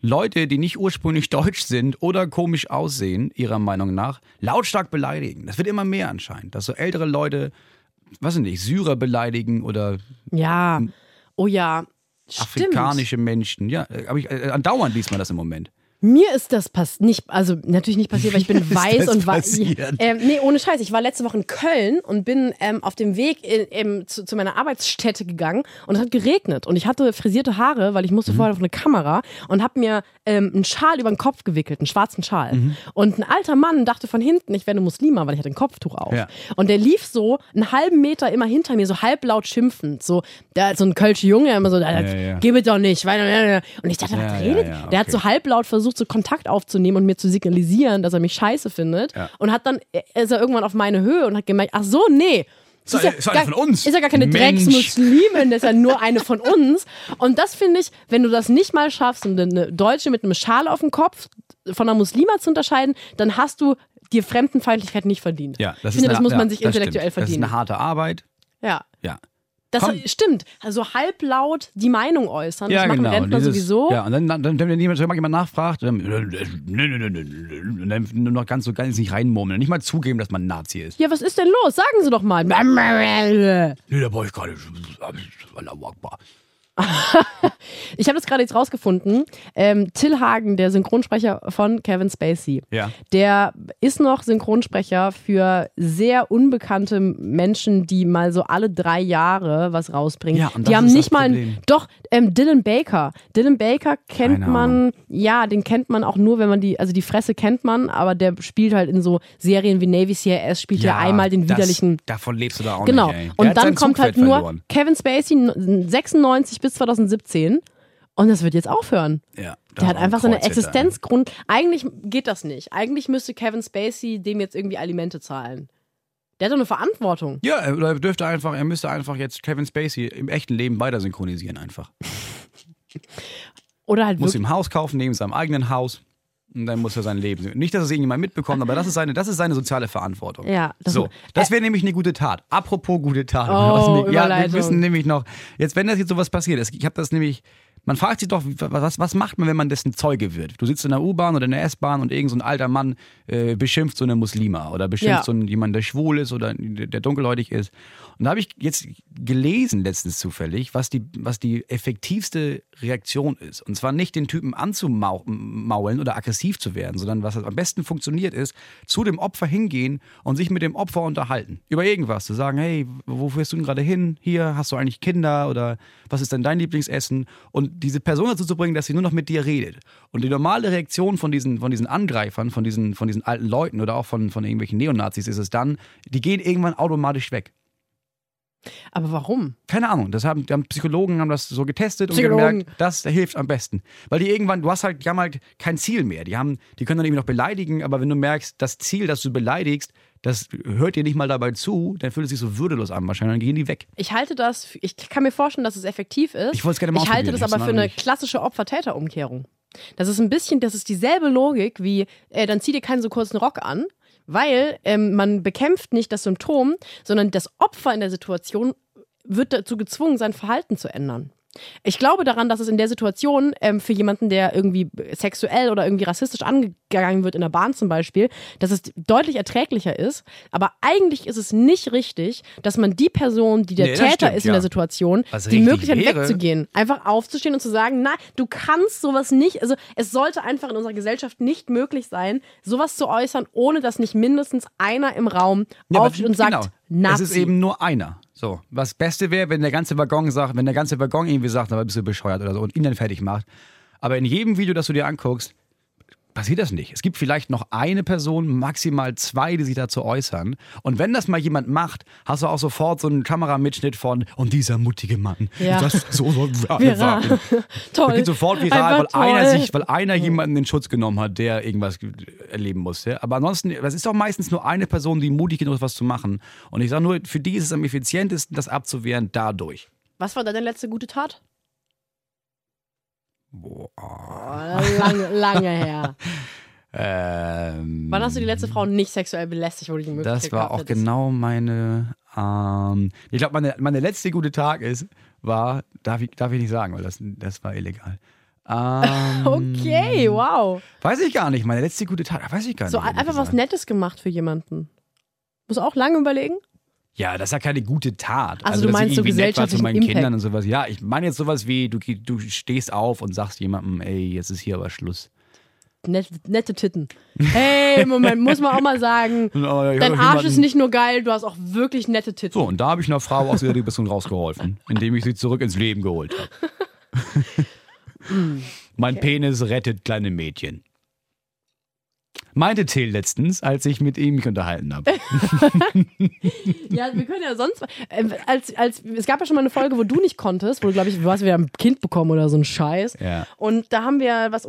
Leute, die nicht ursprünglich deutsch sind oder komisch aussehen, ihrer Meinung nach, lautstark beleidigen. Das wird immer mehr anscheinend, dass so ältere Leute, weiß ich nicht, Syrer beleidigen oder ja, oh ja. Stimmt. afrikanische Menschen. Ja, äh, aber ich, äh, andauernd liest man das im Moment. Mir ist das pass nicht, also natürlich nicht passiert, weil ich bin ist weiß und weiß. Ähm, nee, ohne Scheiß. Ich war letzte Woche in Köln und bin ähm, auf dem Weg in, ähm, zu, zu meiner Arbeitsstätte gegangen und es hat geregnet und ich hatte frisierte Haare, weil ich musste Mhm. vorher auf eine Kamera und habe mir ähm, einen Schal über den Kopf gewickelt, einen schwarzen Schal. Mhm. Und ein alter Mann dachte von hinten, ich werde Muslima, weil ich hatte ein Kopftuch auf. Ja. Und der lief so einen halben Meter immer hinter mir, so halblaut schimpfend, so der so ein Kölsche Junge immer so, Ja, ja. gib es doch nicht, weil und ich dachte, was redet? Der hat okay. so halblaut versucht, so Kontakt aufzunehmen und mir zu signalisieren, dass er mich scheiße findet. Ja. Und hat dann, ist er irgendwann auf meine Höhe und hat gemerkt, ach so, nee. Ist eine- ist eine gar, von uns. Ist ja gar keine. Drecksmuslimin, das ist ja nur eine von uns. Und das finde ich, wenn du das nicht mal schaffst, um eine Deutsche mit einem Schal auf dem Kopf von einer Muslima zu unterscheiden, dann hast du dir Fremdenfeindlichkeit nicht verdient. Ja, das ich finde, ist das eine- muss man ja, sich intellektuell stimmt. verdienen. Das ist eine harte Arbeit. ja. Ja. Das Komm. stimmt. Also halblaut die Meinung äußern. Ja, das machen genau. Rentner Dieses- sowieso. Ja, und dann, dann, dann wenn jemand, jemand nachfragt, dann, dann nur noch ganz so ganz nicht reinmurmeln. Nicht mal zugeben, dass man ein Nazi ist. Ja, was ist denn los? Sagen Sie doch mal. Nee, da brauche ich gar nicht. Allahu Akbar. Ich habe das gerade jetzt rausgefunden. Ähm, Till Hagen, der Synchronsprecher von Kevin Spacey, Ja. der ist noch Synchronsprecher für sehr unbekannte Menschen, die mal so alle drei Jahre was rausbringen. Ja, die haben nicht mal. Problem. Doch, ähm, Dylan Baker. Dylan Baker kennt Keine man, ja, den kennt man auch nur, wenn man die, also die Fresse kennt man, aber der spielt halt in so Serien wie Navy CIS, spielt ja, einmal den das- widerlichen Davon lebst du da auch Genau. nicht. Der Und dann kommt halt Zugpferd nur verloren. Kevin Spacey n- 96 bis 2017 und das wird jetzt aufhören. Ja, Der hat ein einfach seine Kreuz hinter. Existenzgrund. Eigentlich geht das nicht. Eigentlich müsste Kevin Spacey dem jetzt irgendwie Alimente zahlen. Der hat doch eine Verantwortung. Ja, er dürfte einfach, er müsste einfach jetzt Kevin Spacey im echten Leben weiter synchronisieren einfach. Oder halt Muss wirklich. ihm Haus kaufen, neben seinem eigenen Haus. Und dann muss er sein Leben. Nicht, dass es irgendjemand mitbekommt, aber das ist seine, das ist seine soziale Verantwortung. Ja, das- so, das wäre nämlich eine gute Tat. Apropos gute Tat. Oh, ja, wir wissen nämlich noch, jetzt wenn das jetzt sowas passiert, ich habe das nämlich, man fragt sich doch, was, was macht man, wenn man dessen Zeuge wird? Du sitzt in der U-Bahn oder in der S-Bahn und irgend so ein alter Mann äh, beschimpft so eine Muslima oder beschimpft Ja. so einen, jemanden, der schwul ist oder der dunkelhäutig ist. Und da habe ich jetzt gelesen letztens zufällig, was die, was die effektivste Reaktion ist. Und zwar nicht den Typen anzumaulen oder aggressiv zu werden, sondern was am besten funktioniert ist, zu dem Opfer hingehen und sich mit dem Opfer unterhalten. Über irgendwas. Zu sagen, hey, wo fährst du denn gerade hin? Hier, hast du eigentlich Kinder? Oder was ist denn dein Lieblingsessen? Und diese Person dazu zu bringen, dass sie nur noch mit dir redet. Und die normale Reaktion von diesen, von diesen Angreifern, von diesen, von diesen alten Leuten oder auch von, von irgendwelchen Neonazis ist es dann, die gehen irgendwann automatisch weg. Aber warum? Keine Ahnung, das haben, haben Psychologen haben das so getestet und gemerkt, das hilft am besten. Weil die irgendwann, du hast halt, die haben halt kein Ziel mehr. Die haben, die können dann irgendwie noch beleidigen, aber wenn du merkst, das Ziel, das du beleidigst, das hört dir nicht mal dabei zu, dann fühlt es sich so würdelos an wahrscheinlich, dann gehen die weg. Ich halte das, für- ich kann mir vorstellen, dass es effektiv ist. Ich wollte es gerne mal Ich halte das aber für eine klassische Opfer-Täter-Umkehrung. Das ist ein bisschen, das ist dieselbe Logik wie, äh, dann zieh dir keinen so kurzen Rock an, weil ähm, man bekämpft nicht das Symptom, sondern das Opfer in der Situation wird dazu gezwungen, sein Verhalten zu ändern. Ich glaube daran, dass es in der Situation ähm, für jemanden, der irgendwie sexuell oder irgendwie rassistisch angegangen wird in der Bahn zum Beispiel, dass es deutlich erträglicher ist. Aber eigentlich ist es nicht richtig, dass man die Person, die der Nee, Täter stimmt, ist in ja. der Situation, Was die Möglichkeit wäre- wegzugehen, einfach aufzustehen und zu sagen, nein, du kannst sowas nicht, also es sollte einfach in unserer Gesellschaft nicht möglich sein, sowas zu äußern, ohne dass nicht mindestens einer im Raum Ja, aufsteht und sagt, genau. Nazi. Es ist eben nur einer. So. Was Beste wäre, wenn der ganze Waggon sagt, wenn der ganze Waggon irgendwie sagt, aber bist du bescheuert oder so und ihn dann fertig macht. Aber in jedem Video, das du dir anguckst, passiert das nicht. Es gibt vielleicht noch eine Person, maximal zwei, die sich dazu äußern. Und wenn das mal jemand macht, hast du auch sofort so einen Kameramitschnitt von und dieser mutige Mann. Ja. Das so soll viral. Toll. Das geht sofort viral, weil einer, sich, weil einer jemanden in Schutz genommen hat, der irgendwas erleben musste. Aber ansonsten, das ist doch meistens nur eine Person, die mutig genug ist, was zu machen. Und ich sage nur, für die ist es am effizientesten, das abzuwehren dadurch. Was war deine letzte gute Tat? Boah. Oh, lange, lange her. Ähm, Wann hast du die letzte Frau nicht sexuell belästigt, wo du die Möglichkeit Das war auch hättest? genau meine. Ähm, ich glaube, meine, meine letzte gute Tag ist, war, darf ich, darf ich nicht sagen, weil das, das war illegal. Ähm, Okay, wow. Weiß ich gar nicht. Meine letzte gute Tat, weiß ich gar So nicht. ehrlich einfach was. Nettes gemacht für jemanden. Muss auch lange überlegen? Ja, das ist ja keine gute Tat. Also du dass ich meinst so war zu gesellschaftlichen meinen Impact. Kindern und sowas. Ja, ich meine jetzt sowas wie, du, du stehst auf und sagst jemandem, ey, jetzt ist hier aber Schluss. Nette, nette Titten. Hey, Moment, muss man auch mal sagen. Dein Arsch ist nicht nur geil, du hast auch wirklich nette Titten. So, und da habe ich einer Frau aus ihrer Depression rausgeholfen, indem ich sie zurück ins Leben geholt habe. mein Penis rettet kleine Mädchen. Meinte Till letztens, als ich mit ihm mich unterhalten habe. Ja, wir können ja sonst. Äh, als, als, es gab ja schon mal eine Folge, wo du nicht konntest, wo du, glaube ich, du hast wieder ein Kind bekommen oder so ein Scheiß. Ja. Und da haben wir was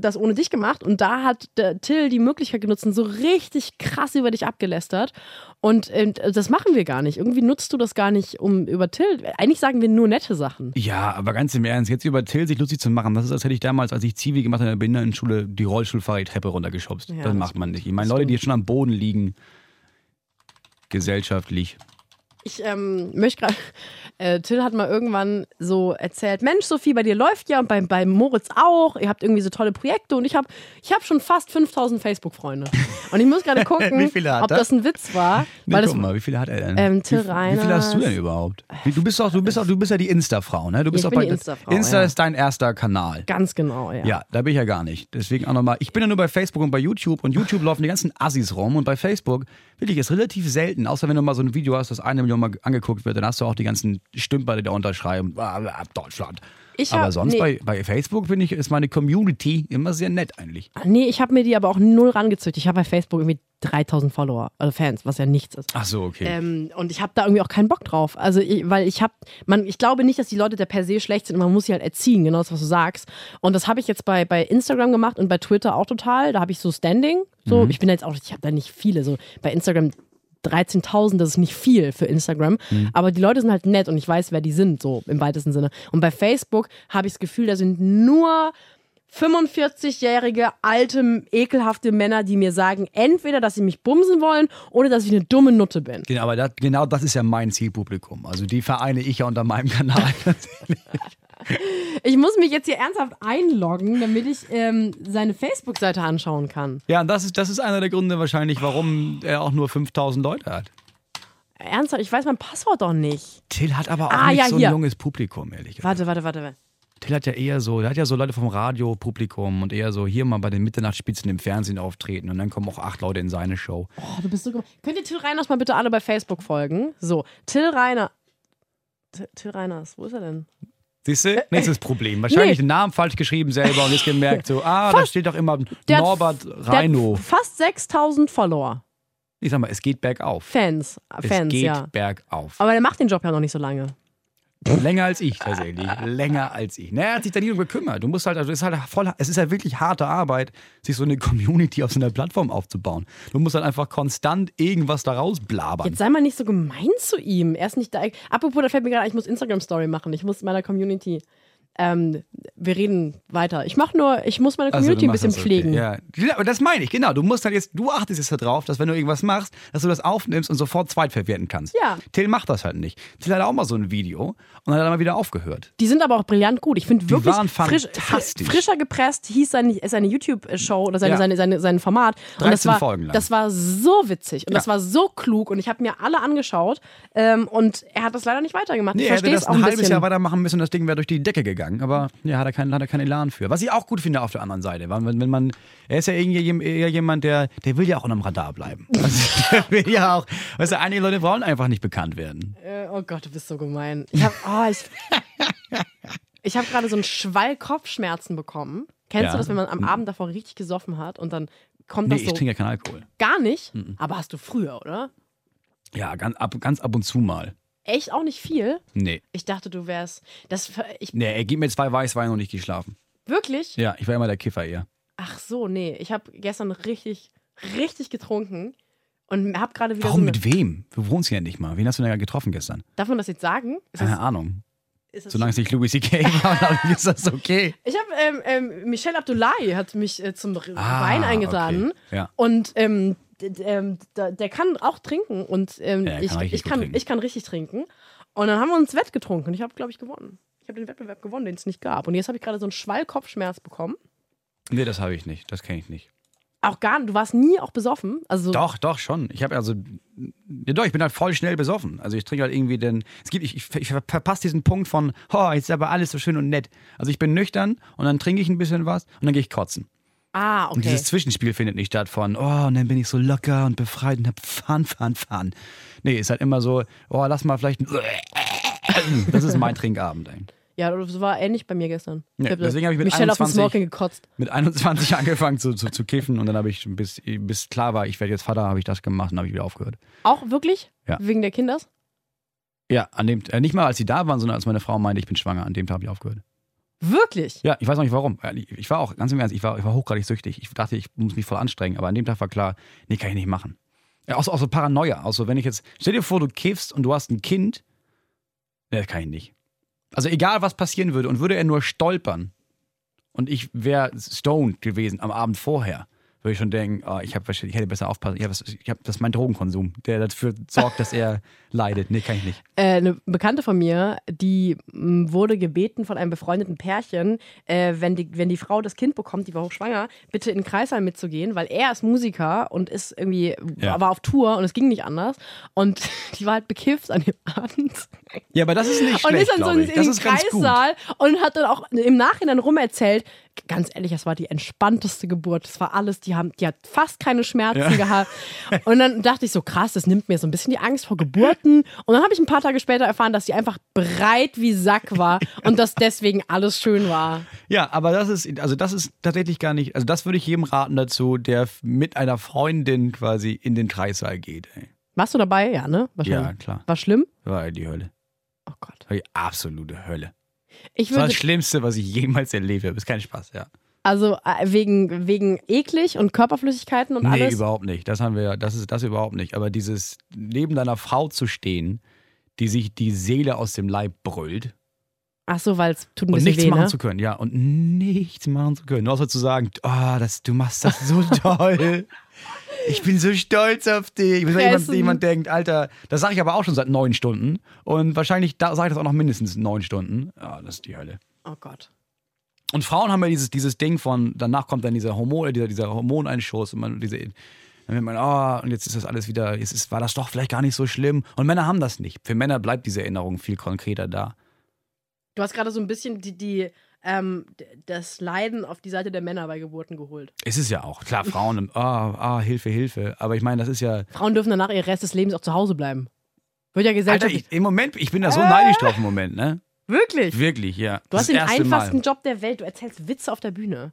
das ohne dich gemacht und da hat der Till die Möglichkeit genutzt und so richtig krass über dich abgelästert. Und äh, das machen wir gar nicht. Irgendwie nutzt du das gar nicht, um über Till. Eigentlich sagen wir nur nette Sachen. Ja, aber ganz im Ernst, jetzt über Till sich lustig zu machen, das ist, als hätte ich damals, als ich Zivi gemacht habe in der Behindertenschule, die Rollstuhlfahrer die Treppe runtergeschubst. Ja, das macht man nicht. Ich meine, Leute, die jetzt schon am Boden liegen, gesellschaftlich. Ich ähm, möchte gerade. Äh, Till hat mal irgendwann so erzählt: Mensch, Sophie, bei dir läuft ja und bei, bei Moritz auch. Ihr habt irgendwie so tolle Projekte und ich habe ich hab schon fast 5000 Facebook-Freunde. Und ich muss gerade gucken, ob das ein Witz war. Nee, weil das, guck mal, wie viele hat er denn? Ähm, Till wie, wie viele hast du denn Reiners. überhaupt? Du bist doch, du bist doch, du bist ja die Insta-Frau, ne? Du bist ich auch bin bei die Insta-Frau, Insta ja. ist dein erster Kanal. Ganz genau, ja. Ja, da bin ich ja gar nicht. Deswegen auch nochmal. Ich bin ja nur bei Facebook und bei YouTube und YouTube laufen die ganzen Assis rum und bei Facebook wirklich ist relativ selten, außer wenn du mal so ein Video hast, das eine Million mal angeguckt wird, dann hast du auch die ganzen Stümper, die da unterschreiben, Deutschland. Ich aber hab- sonst nee. bei, bei Facebook finde ich, ist meine Community immer sehr nett eigentlich. Nee, ich habe mir die aber auch null rangezückt. Ich habe bei Facebook irgendwie 3000 Follower, also Fans, was ja nichts ist. Ach so, okay. Ähm, und ich habe da irgendwie auch keinen Bock drauf. Also, ich, weil ich habe, man, ich glaube nicht, dass die Leute da per se schlecht sind. Man muss sie halt erziehen, genau das, was du sagst. Und das habe ich jetzt bei, bei Instagram gemacht und bei Twitter auch total. Da habe ich so Standing. So, Mhm. ich bin jetzt auch, ich habe da nicht viele. So bei Instagram 13.000, das ist nicht viel für Instagram. Mhm. Aber die Leute sind halt nett und ich weiß, wer die sind, so im weitesten Sinne. Und bei Facebook habe ich das Gefühl, da sind nur 45-jährige, alte, ekelhafte Männer, die mir sagen, entweder, dass sie mich bumsen wollen oder dass ich eine dumme Nutte bin. Genau, aber das, genau das ist ja mein Zielpublikum. Also die vereine ich ja unter meinem Kanal. Ich muss mich jetzt hier ernsthaft einloggen, damit ich ähm, seine Facebook-Seite anschauen kann. ja, und das ist, das ist einer der Gründe wahrscheinlich, warum er auch nur 5000 Leute hat. Ernsthaft, ich weiß mein Passwort doch nicht. Till hat aber auch Ah, nicht ja, so ein hier. junges Publikum, ehrlich gesagt. Warte, warte, warte. warte. Till hat ja eher so, der hat ja so Leute vom Radio-Publikum und eher so hier mal bei den Mitternachtsspitzen im Fernsehen auftreten und dann kommen auch acht Leute in seine Show. Oh, du bist so. Könnt ihr Till Reiners mal bitte alle bei Facebook folgen? So, Till Reiner. Till Reiners, wo ist er denn? Siehst du? Nächstes Problem. Wahrscheinlich Nee. den Namen falsch geschrieben selber und jetzt gemerkt so, ah, da Fast. steht doch immer Der hat- Norbert Der hat Reino. fast 6000 Follower. Ich sag mal, es geht bergauf. Fans. Es Fans, geht ja. bergauf. Aber der macht den Job ja noch nicht so lange. Länger als ich tatsächlich. Länger als ich. Naja, er hat sich da nie drum gekümmert. Du musst halt, also es ist halt voll, es ist halt wirklich harte Arbeit, sich so eine Community auf so einer Plattform aufzubauen. Du musst halt einfach konstant irgendwas daraus blabbern. Jetzt sei mal nicht so gemein zu ihm. Er ist nicht da. Apropos, da fällt mir gerade, ein, ich muss Instagram-Story machen. Ich muss meiner Community. Ähm, wir reden weiter. Ich mach nur, ich muss meine Also, Community du ein bisschen das, pflegen. Okay. Ja. Aber das meine ich, genau. Du musst halt jetzt, du achtest jetzt darauf, dass wenn du irgendwas machst, dass du das aufnimmst und sofort zweitverwerten kannst. Ja. Till macht das halt nicht. Till hat auch mal so ein Video und hat dann mal wieder aufgehört. Die sind aber auch brillant gut. Ich finde wirklich waren frisch, fantastisch. fri- frischer gepresst hieß seine, seine YouTube-Show oder seine, Ja. seine, seine, sein Format. Und das 13 war, Folgen lang. das war so witzig und Ja. das war so klug und ich habe mir alle angeschaut ähm, und er hat das leider nicht weitergemacht. Nee, ich er hätte verstehe das ein ein halbes bisschen. Jahr weitermachen müssen und das Ding wäre durch die Decke gegangen. Aber ja, hat er keinen, hat er keinen Elan für. Was ich auch gut finde auf der anderen Seite. Wenn, wenn man, er ist ja eher jemand, der, der will ja auch unterm Radar bleiben. Also, der will ja auch, weißt du, einige Leute wollen einfach nicht bekannt werden. Äh, oh Gott, du bist so gemein. Ich habe oh, ich, ich hab gerade so einen Schwall Kopfschmerzen bekommen. Kennst Ja. du das, wenn man am Abend davor richtig gesoffen hat und dann kommt Nee, das ich so trinke ja keinen Alkohol. gar nicht? Aber hast du früher, oder? Ja, ganz ab, ganz ab und zu mal. Echt auch nicht viel? Nee. Ich dachte, du wärst. Das, ich, Nee, er gibt mir zwei Weißweine und ich gehe schlafen. wirklich? Ja, ich war immer der Kiffer eher. Ach so, nee. Ich habe gestern richtig, richtig getrunken und habe gerade wieder Warum so mit wem? Du wohnst ja nicht mal. Wen hast du denn da getroffen gestern? Darf man das jetzt sagen? Ist das, Keine Ahnung. das Solange es nicht Louis C.K. war, dann ist das okay. Ich habe ähm, ähm, Michelle Abdullahi hat mich äh, zum Ah, Wein eingeladen okay. Ja. und ähm, ähm, da- der kann auch trinken und ähm, Ja, ich, kann richtig ich, kann, trinken. ich kann richtig trinken. Und dann haben wir uns Wett getrunken und ich habe, glaube ich, gewonnen. Ich habe den Wettbewerb gewonnen, den es nicht gab. Und jetzt habe ich gerade so einen Schwall-Kopfschmerz bekommen. Nee, das habe ich nicht. Das kenne ich nicht. Auch gar du warst nie auch besoffen. Also Doch, doch, schon. Ich habe also. Ja, doch, ich bin halt voll schnell besoffen. Also ich trinke halt irgendwie den. Es gibt, ich, ich, ich verpasse diesen Punkt von, oh, jetzt ist aber alles so schön und nett. Also ich bin nüchtern und dann trinke ich ein bisschen was und dann gehe ich kotzen. Ah, Und okay. dieses Zwischenspiel findet nicht statt von, oh, und dann bin ich so locker und befreit und hab Fun, Fun, Fun. Nee, ist halt immer so, oh, lass mal vielleicht. Das ist mein Trinkabend, ey. Ja, das war ähnlich bei mir gestern. Nee, hab deswegen hab ich mit Michelle auf dem 21 Smoking gekotzt. Mit 21 angefangen zu, zu, zu kiffen und dann habe ich, bis, bis klar war, ich werde jetzt Vater, habe ich das gemacht und habe ich wieder aufgehört. Auch wirklich? Ja. Wegen der Kinders? Ja, an dem, äh, nicht mal als sie da waren, sondern als meine Frau meinte, ich bin schwanger, an dem Tag habe ich aufgehört. Wirklich? Ja, ich weiß auch nicht warum. Ich war auch, ganz im Ernst, ich war, ich war hochgradig süchtig. Ich dachte, ich muss mich voll anstrengen, aber an dem Tag war klar, nee, kann ich nicht machen. Ja, auch, so, auch so Paranoia. Auch so, wenn ich jetzt, stell dir vor, du kiffst und du hast ein Kind, nee, das kann ich nicht. Also egal, was passieren würde und würde er nur stolpern und ich wäre stoned gewesen am Abend vorher, würde ich schon denken, oh, ich, hab, ich hätte besser aufpassen. Ich hab, ich hab, das ist mein Drogenkonsum, der dafür sorgt, dass er leidet. Nee, kann ich nicht. Äh, eine Bekannte von mir, die m, wurde gebeten von einem befreundeten Pärchen, äh, wenn, die, wenn die Frau das Kind bekommt, die war hochschwanger, bitte in den Kreissaal mitzugehen, weil er ist Musiker und ist irgendwie, Ja. war auf Tour und es ging nicht anders. Und die war halt bekifft an dem Abend. Ja, aber das ist nicht und schlecht, ist dann so in, in den. Kreissaal und hat dann auch im Nachhinein rumerzählt, ganz ehrlich, das war die entspannteste Geburt. Das war alles, die haben, die hat fast keine Schmerzen Ja. gehabt. Und dann dachte ich so, krass, das nimmt mir so ein bisschen die Angst vor Geburten. Und dann habe ich ein paar Tage später erfahren, dass sie einfach breit wie Sack war und dass deswegen alles schön war. Ja, aber das ist, also das ist tatsächlich gar nicht, also das würde ich jedem raten dazu, der mit einer Freundin quasi in den Kreissaal geht. Ey. Warst du dabei? Ja, ne? Ja, klar. War schlimm? War die Hölle. Oh Gott. Die absolute Hölle. Ich Das war würde, das Schlimmste, was ich jemals erlebt habe. Ist kein Spaß, ja. also äh, wegen, wegen eklig und Körperflüssigkeiten und nee, alles. überhaupt nicht. Das haben wir, das ist das überhaupt nicht. Aber dieses neben deiner Frau zu stehen, die sich die Seele aus dem Leib brüllt Ach so, weil es tut ein und bisschen nichts weh, machen ne? zu können, ja, und nichts machen zu können. Nur außer zu sagen, oh, das, du machst das so toll. Ich bin so stolz auf dich. Wenn jemand, jemand denkt, Alter, das sage ich aber auch schon seit neun Stunden. Und wahrscheinlich sage ich das auch noch mindestens neun Stunden. Ja, das ist die Hölle. Oh Gott. Und Frauen haben ja dieses, dieses Ding von, danach kommt dann dieser Hormon, äh, dieser, dieser Hormoneinschuss und man diese, dann wird man, oh, und jetzt ist das alles wieder, jetzt ist, war das doch vielleicht gar nicht so schlimm. Und Männer haben das nicht. Für Männer bleibt diese Erinnerung viel konkreter da. Du hast gerade so ein bisschen die, die, ähm, das Leiden auf die Seite der Männer bei Geburten geholt. Es ist ja auch, klar, Frauen, ah, ah, Hilfe, Hilfe. Aber ich meine, das ist ja, Frauen dürfen danach ihr Rest des Lebens auch zu Hause bleiben. Wird ja Alter, gesellschaftlich. ich, im Moment, ich bin da so neidisch drauf im Moment, ne? Wirklich? Wirklich, ja. Du hast das den erste einfachsten Mal. Job der Welt. Du erzählst Witze auf der Bühne.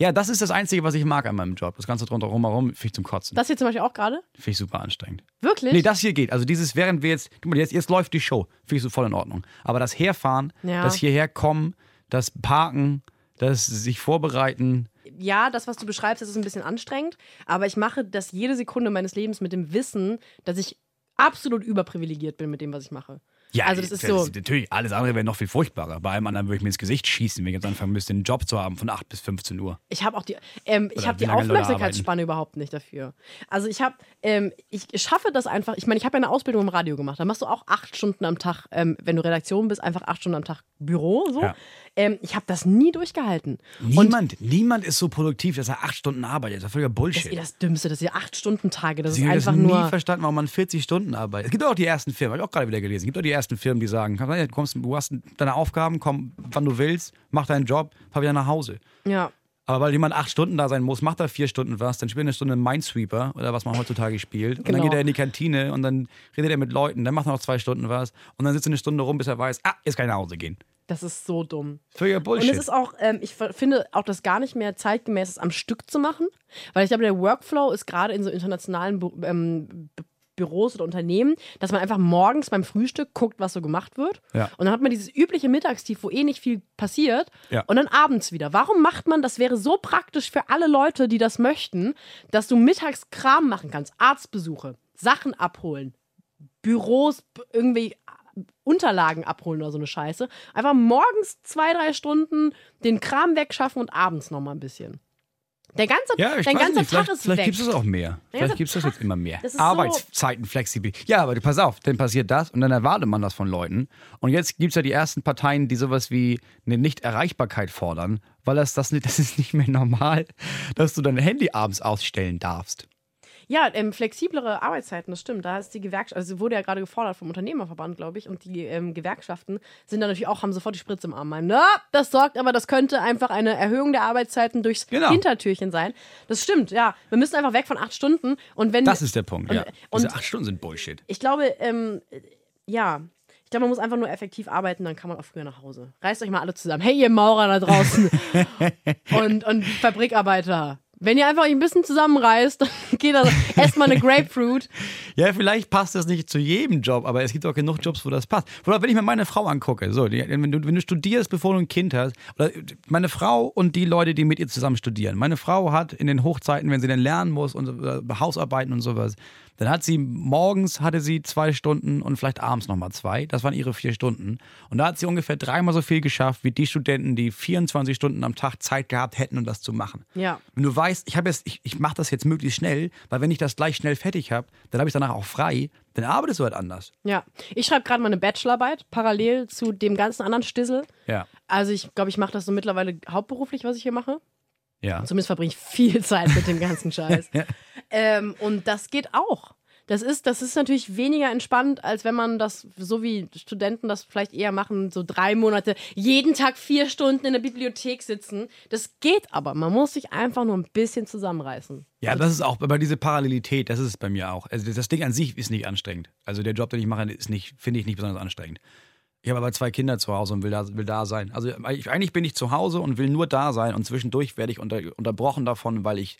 Ja, das ist das Einzige, was ich mag an meinem Job. Das Ganze drunter herum finde ich zum Kotzen. Das hier zum Beispiel auch gerade? Finde ich super anstrengend. Wirklich? Nee, das hier geht. Also dieses, während wir jetzt, guck mal, jetzt, jetzt läuft die Show. Finde ich so voll in Ordnung. Aber das Herfahren, Ja. das hierher kommen, das Parken, das sich vorbereiten. ja, das, was du beschreibst, das ist ein bisschen anstrengend. Aber ich mache das jede Sekunde meines Lebens mit dem Wissen, dass ich absolut überprivilegiert bin mit dem, was ich mache. Ja, Also das ist so- Natürlich, alles andere wäre noch viel furchtbarer. Bei allem anderen würde ich mir ins Gesicht schießen, wenn ich jetzt anfangen müsste, einen Job zu haben von 8 bis 15 Uhr. Ich habe auch die, ähm, ich habe die Aufmerksamkeitsspanne überhaupt nicht dafür. Also ich habe, ähm, ich schaffe das einfach. Ich meine, ich habe ja eine Ausbildung im Radio gemacht. Da machst du auch acht Stunden am Tag, ähm, wenn du Redaktion bist, einfach acht Stunden am Tag Büro. So. Ja. Ähm, ich habe das nie durchgehalten. Und Niemand, niemand ist so produktiv, dass er 8 Stunden arbeitet. Das ist völliger das Bullshit. ist eh das Dümmste, das sind ja acht Stunden Tage. Das ist Ich habe das einfach nie nur. verstanden, warum man 40 Stunden arbeitet. Es gibt auch die ersten Firmen, habe ich auch gerade wieder gelesen. Es gibt auch die ersten Firmen, die sagen, du, kommst, du hast deine Aufgaben, komm, wann du willst, mach deinen Job, fahr wieder nach Hause. Ja. Aber weil jemand acht Stunden da sein muss, macht er vier Stunden was, dann spielt er eine Stunde Minesweeper oder was man heutzutage spielt. Und Genau. dann geht er in die Kantine und dann redet er mit Leuten, dann macht er noch zwei Stunden was und dann sitzt er eine Stunde rum, bis er weiß, ah, jetzt kann ich nach Hause gehen. Das ist so dumm. Völliger Und Bullshit. es ist auch, ähm, ich finde auch das gar nicht mehr zeitgemäß, es am Stück zu machen. Weil ich glaube, der Workflow ist gerade in so internationalen Bü ähm, Büros oder Unternehmen, dass man einfach morgens beim Frühstück guckt, was so gemacht wird. Ja. Und dann hat man dieses übliche Mittagstief, wo eh nicht viel passiert. Ja. Und dann abends wieder. Warum macht man, das wäre so praktisch für alle Leute, die das möchten, dass du mittags Kram machen kannst. Arztbesuche, Sachen abholen, Büros, irgendwie Unterlagen abholen oder so eine Scheiße. Einfach morgens zwei, drei Stunden den Kram wegschaffen und abends nochmal ein bisschen. Der ganze, ja, dein ganzer nicht, Tag vielleicht, ist vielleicht gibt es auch mehr. Der Vielleicht gibt es das jetzt immer mehr. ist so- Arbeitszeiten flexibel. Ja, aber du pass auf, dann passiert das und dann erwartet man das von Leuten. Und jetzt gibt es ja die ersten Parteien, die sowas wie eine Nicht-Erreichbarkeit fordern, weil das, das, das ist nicht mehr normal, dass du dein Handy abends ausstellen darfst. Ja, ähm, flexiblere Arbeitszeiten, das stimmt. Da ist die Gewerkschaft, also wurde ja gerade gefordert vom Unternehmerverband, glaube ich, und die ähm, Gewerkschaften sind dann natürlich auch, haben sofort die Spritze im Arm. Meinen, Na, das sorgt aber, das könnte einfach eine Erhöhung der Arbeitszeiten durchs Genau. Hintertürchen sein. Das stimmt, ja. Wir müssen einfach weg von acht Stunden und wenn Das ist der Punkt, und, ja. Und Diese acht Stunden sind Bullshit. ich glaube, ähm, ja. Ich glaube, man muss einfach nur effektiv arbeiten, dann kann man auch früher nach Hause. Reißt euch mal alle zusammen. Hey, ihr Maurer da draußen und, und Fabrikarbeiter. Wenn ihr einfach ein bisschen zusammenreißt, dann geht das. Esst mal eine Grapefruit. Ja, vielleicht passt das nicht zu jedem Job, aber es gibt auch genug Jobs, wo das passt. Oder wenn ich mir meine Frau angucke, so, die, wenn, du, wenn du studierst, bevor du ein Kind hast, oder meine Frau und die Leute, die mit ihr zusammen studieren. Meine Frau hat in den Hochzeiten, wenn sie dann lernen muss und äh, Hausarbeiten und sowas, dann hat sie morgens hatte sie zwei Stunden und vielleicht abends nochmal zwei. Das waren ihre vier Stunden. Und da hat sie ungefähr dreimal so viel geschafft wie die Studenten, die 24 Stunden am Tag Zeit gehabt hätten, um das zu machen. Ja. Wenn du weißt, ich habe jetzt, ich, ich mache das jetzt möglichst schnell, weil wenn ich das gleich schnell fertig habe, dann habe ich danach auch frei, dann arbeitest du halt anders. Ja. Ich schreibe gerade meine Bachelorarbeit, parallel zu dem ganzen anderen Stissel. Ja. Also ich glaube, ich mache das so mittlerweile hauptberuflich, was ich hier mache. Ja. Zumindest verbringe ich viel Zeit mit dem ganzen Scheiß. ähm, und das geht auch. Das ist, das ist natürlich weniger entspannt, als wenn man das, so wie Studenten das vielleicht eher machen, so drei Monate, jeden Tag vier Stunden in der Bibliothek sitzen. Das geht aber. Man muss sich einfach nur ein bisschen zusammenreißen. Ja, das ist auch, aber diese Parallelität, das ist es bei mir auch. Also das Ding an sich ist nicht anstrengend. Also der Job, den ich mache, ist nicht, finde ich nicht besonders anstrengend. Ich habe aber zwei Kinder zu Hause und will da, will da sein. Also ich, eigentlich bin ich zu Hause und will nur da sein und zwischendurch werde ich unter, unterbrochen davon, weil ich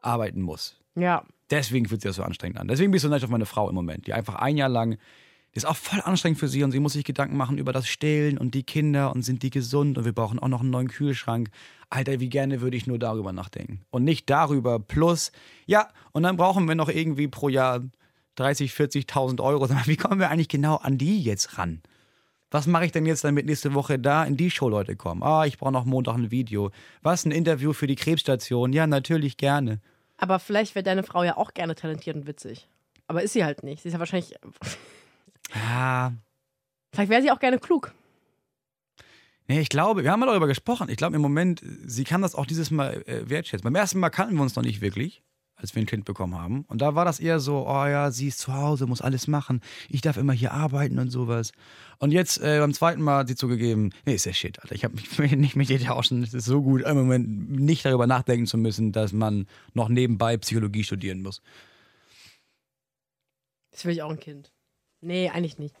arbeiten muss. Ja. Deswegen fühlt sich das so anstrengend an. Deswegen bin ich so neidisch auf meine Frau im Moment, die einfach ein Jahr lang, die ist auch voll anstrengend für sie und sie muss sich Gedanken machen über das Stillen und die Kinder und sind die gesund und wir brauchen auch noch einen neuen Kühlschrank. Alter, wie gerne würde ich nur darüber nachdenken. Und nicht darüber plus, ja, und dann brauchen wir noch irgendwie pro Jahr 30, 40.000 Euro. Wie kommen wir eigentlich genau an die jetzt ran? Was mache ich denn jetzt, damit nächste Woche da in die Show Leute kommen? Ah, ich brauche noch Montag ein Video. Was, ein Interview für die Krebsstation? Ja, natürlich gerne. Aber vielleicht wäre deine Frau ja auch gerne talentiert und witzig. Aber ist sie halt nicht. Sie ist ja wahrscheinlich. Ah, Vielleicht wäre sie auch gerne klug. Nee, ich glaube, wir haben mal darüber gesprochen. Ich glaube im Moment, sie kann das auch dieses Mal äh, wertschätzen. Beim ersten Mal kannten wir uns noch nicht wirklich, als wir ein Kind bekommen haben. Und da war das eher so, oh ja, sie ist zu Hause, muss alles machen. Ich darf immer hier arbeiten und sowas. Und jetzt äh, beim zweiten Mal hat sie zugegeben, nee, ist ja shit, Alter. Ich habe mich nicht mit dir tauschen. Es ist so gut, im Moment nicht darüber nachdenken zu müssen, dass man noch nebenbei Psychologie studieren muss. Das will ich auch ein Kind. Nee, eigentlich nicht.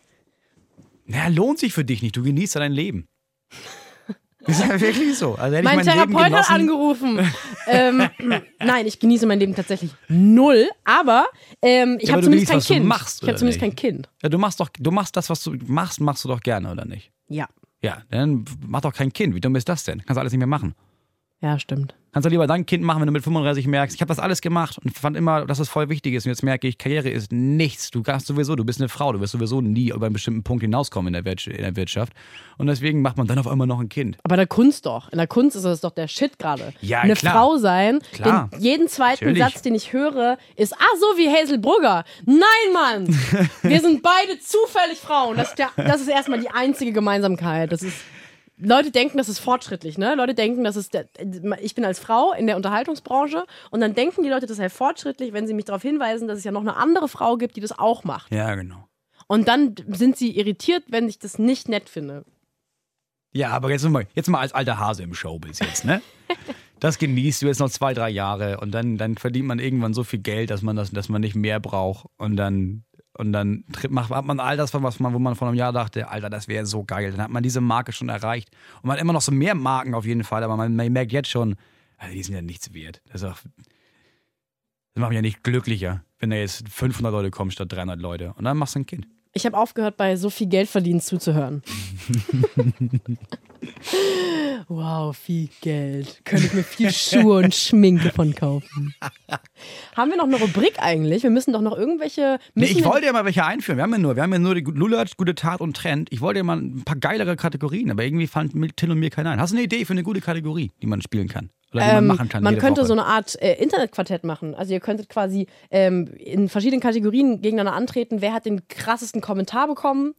Naja, lohnt sich für dich nicht. Du genießt ja dein Leben. ist ja wirklich so. Also Mein mein Therapeut hat angerufen. ähm, nein, ich genieße mein Leben tatsächlich null, aber ähm, ich Ja, habe zumindest kein Kind. machst, ich habe zumindest kein Kind. Ja, du machst doch, du machst das, was du machst, machst du doch gerne, oder nicht? Ja. Ja, dann mach doch kein Kind. Wie dumm ist das denn? Kannst du alles nicht mehr machen. Ja, stimmt. Kannst du lieber dein Kind machen, wenn du mit 35 merkst, ich habe das alles gemacht und fand immer, dass es voll wichtig ist. Und jetzt merke ich, Karriere ist nichts. Du kannst sowieso, du bist eine Frau, du wirst sowieso nie über einen bestimmten Punkt hinauskommen in der, in der Wirtschaft. Und deswegen macht man dann auf einmal noch ein Kind. Aber in der Kunst doch. In der Kunst ist das doch der Shit gerade. Ja, Eine klar. Frau sein, Klar. Den, jeden zweiten Natürlich. Satz, den ich höre, ist, ah, so wie Hazel Brugger. Nein, Mann! Wir sind beide zufällig Frauen. Das ist, der, das ist erstmal die einzige Gemeinsamkeit. Das ist. Leute denken, das ist fortschrittlich, ne? Leute denken, das ist der, ich bin als Frau in der Unterhaltungsbranche und dann denken die Leute, das sei fortschrittlich, wenn sie mich darauf hinweisen, dass es ja noch eine andere Frau gibt, die das auch macht. Ja, genau. Und dann sind sie irritiert, wenn ich das nicht nett finde. Ja, aber jetzt mal, jetzt mal als alter Hase im Showbiz jetzt, ne? Das genießt du jetzt noch zwei, drei Jahre und dann, dann verdient man irgendwann so viel Geld, dass man das, dass man nicht mehr braucht und dann Und dann macht, hat man all das, was man, wo man vor einem Jahr dachte, Alter, das wäre so geil. Dann hat man diese Marke schon erreicht. Und man hat immer noch so mehr Marken auf jeden Fall, aber man, man merkt jetzt schon, also die sind ja nichts wert. Das, ist auch, das macht mich ja nicht glücklicher, wenn da jetzt 500 Leute kommen statt 300 Leute. Und dann machst du ein Kind. Ich habe aufgehört, bei so viel Geld verdienen zuzuhören. wow, viel Geld. Könnte ich mir viel Schuhe und Schminke von kaufen. Haben wir noch eine Rubrik eigentlich? Wir müssen doch noch irgendwelche. Nee, ich wollte ja mal welche einführen. Wir haben ja nur, wir haben ja nur die Lulatsch, gute Tat und Trend. Ich wollte ja mal ein paar geilere Kategorien, aber irgendwie fand Till und mir keiner ein. Hast du eine Idee für eine gute Kategorie, die man spielen kann? Oder die Ähm, man machen kann? man könnte Woche? so eine Art äh, Internetquartett machen. Also ihr könntet quasi ähm, in verschiedenen Kategorien gegeneinander antreten. Wer hat den krassesten Kommentar bekommen?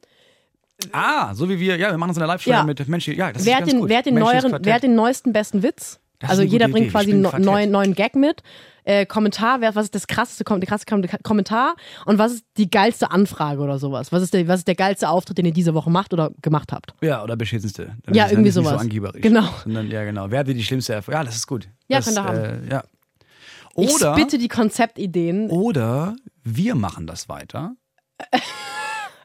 Ah, so wie wir, ja, wir machen so eine Live-Show Ja. mit Menschen. Ja, das Wer ist hat, ganz den, gut. wer, hat den neueren, wer hat den neuesten besten Witz? Das also jeder bringt Idee. quasi einen neuen, neuen Gag mit. Äh, Kommentar, wer, was ist das krasseste, der krasseste Kom Kommentar und was ist die geilste Anfrage oder sowas? Was ist, der, was ist der geilste Auftritt, den ihr diese Woche macht oder gemacht habt? Ja, oder beschissenste. Dann Ja, es irgendwie nicht so sowas. angeberisch. Genau. Sondern, ja, genau. Wer hatte die schlimmste Erfahrung? Ja, das ist gut. Ja, das, könnt ihr haben. Äh, ja. Ich Oder, bitte die Konzeptideen. oder wir machen das weiter.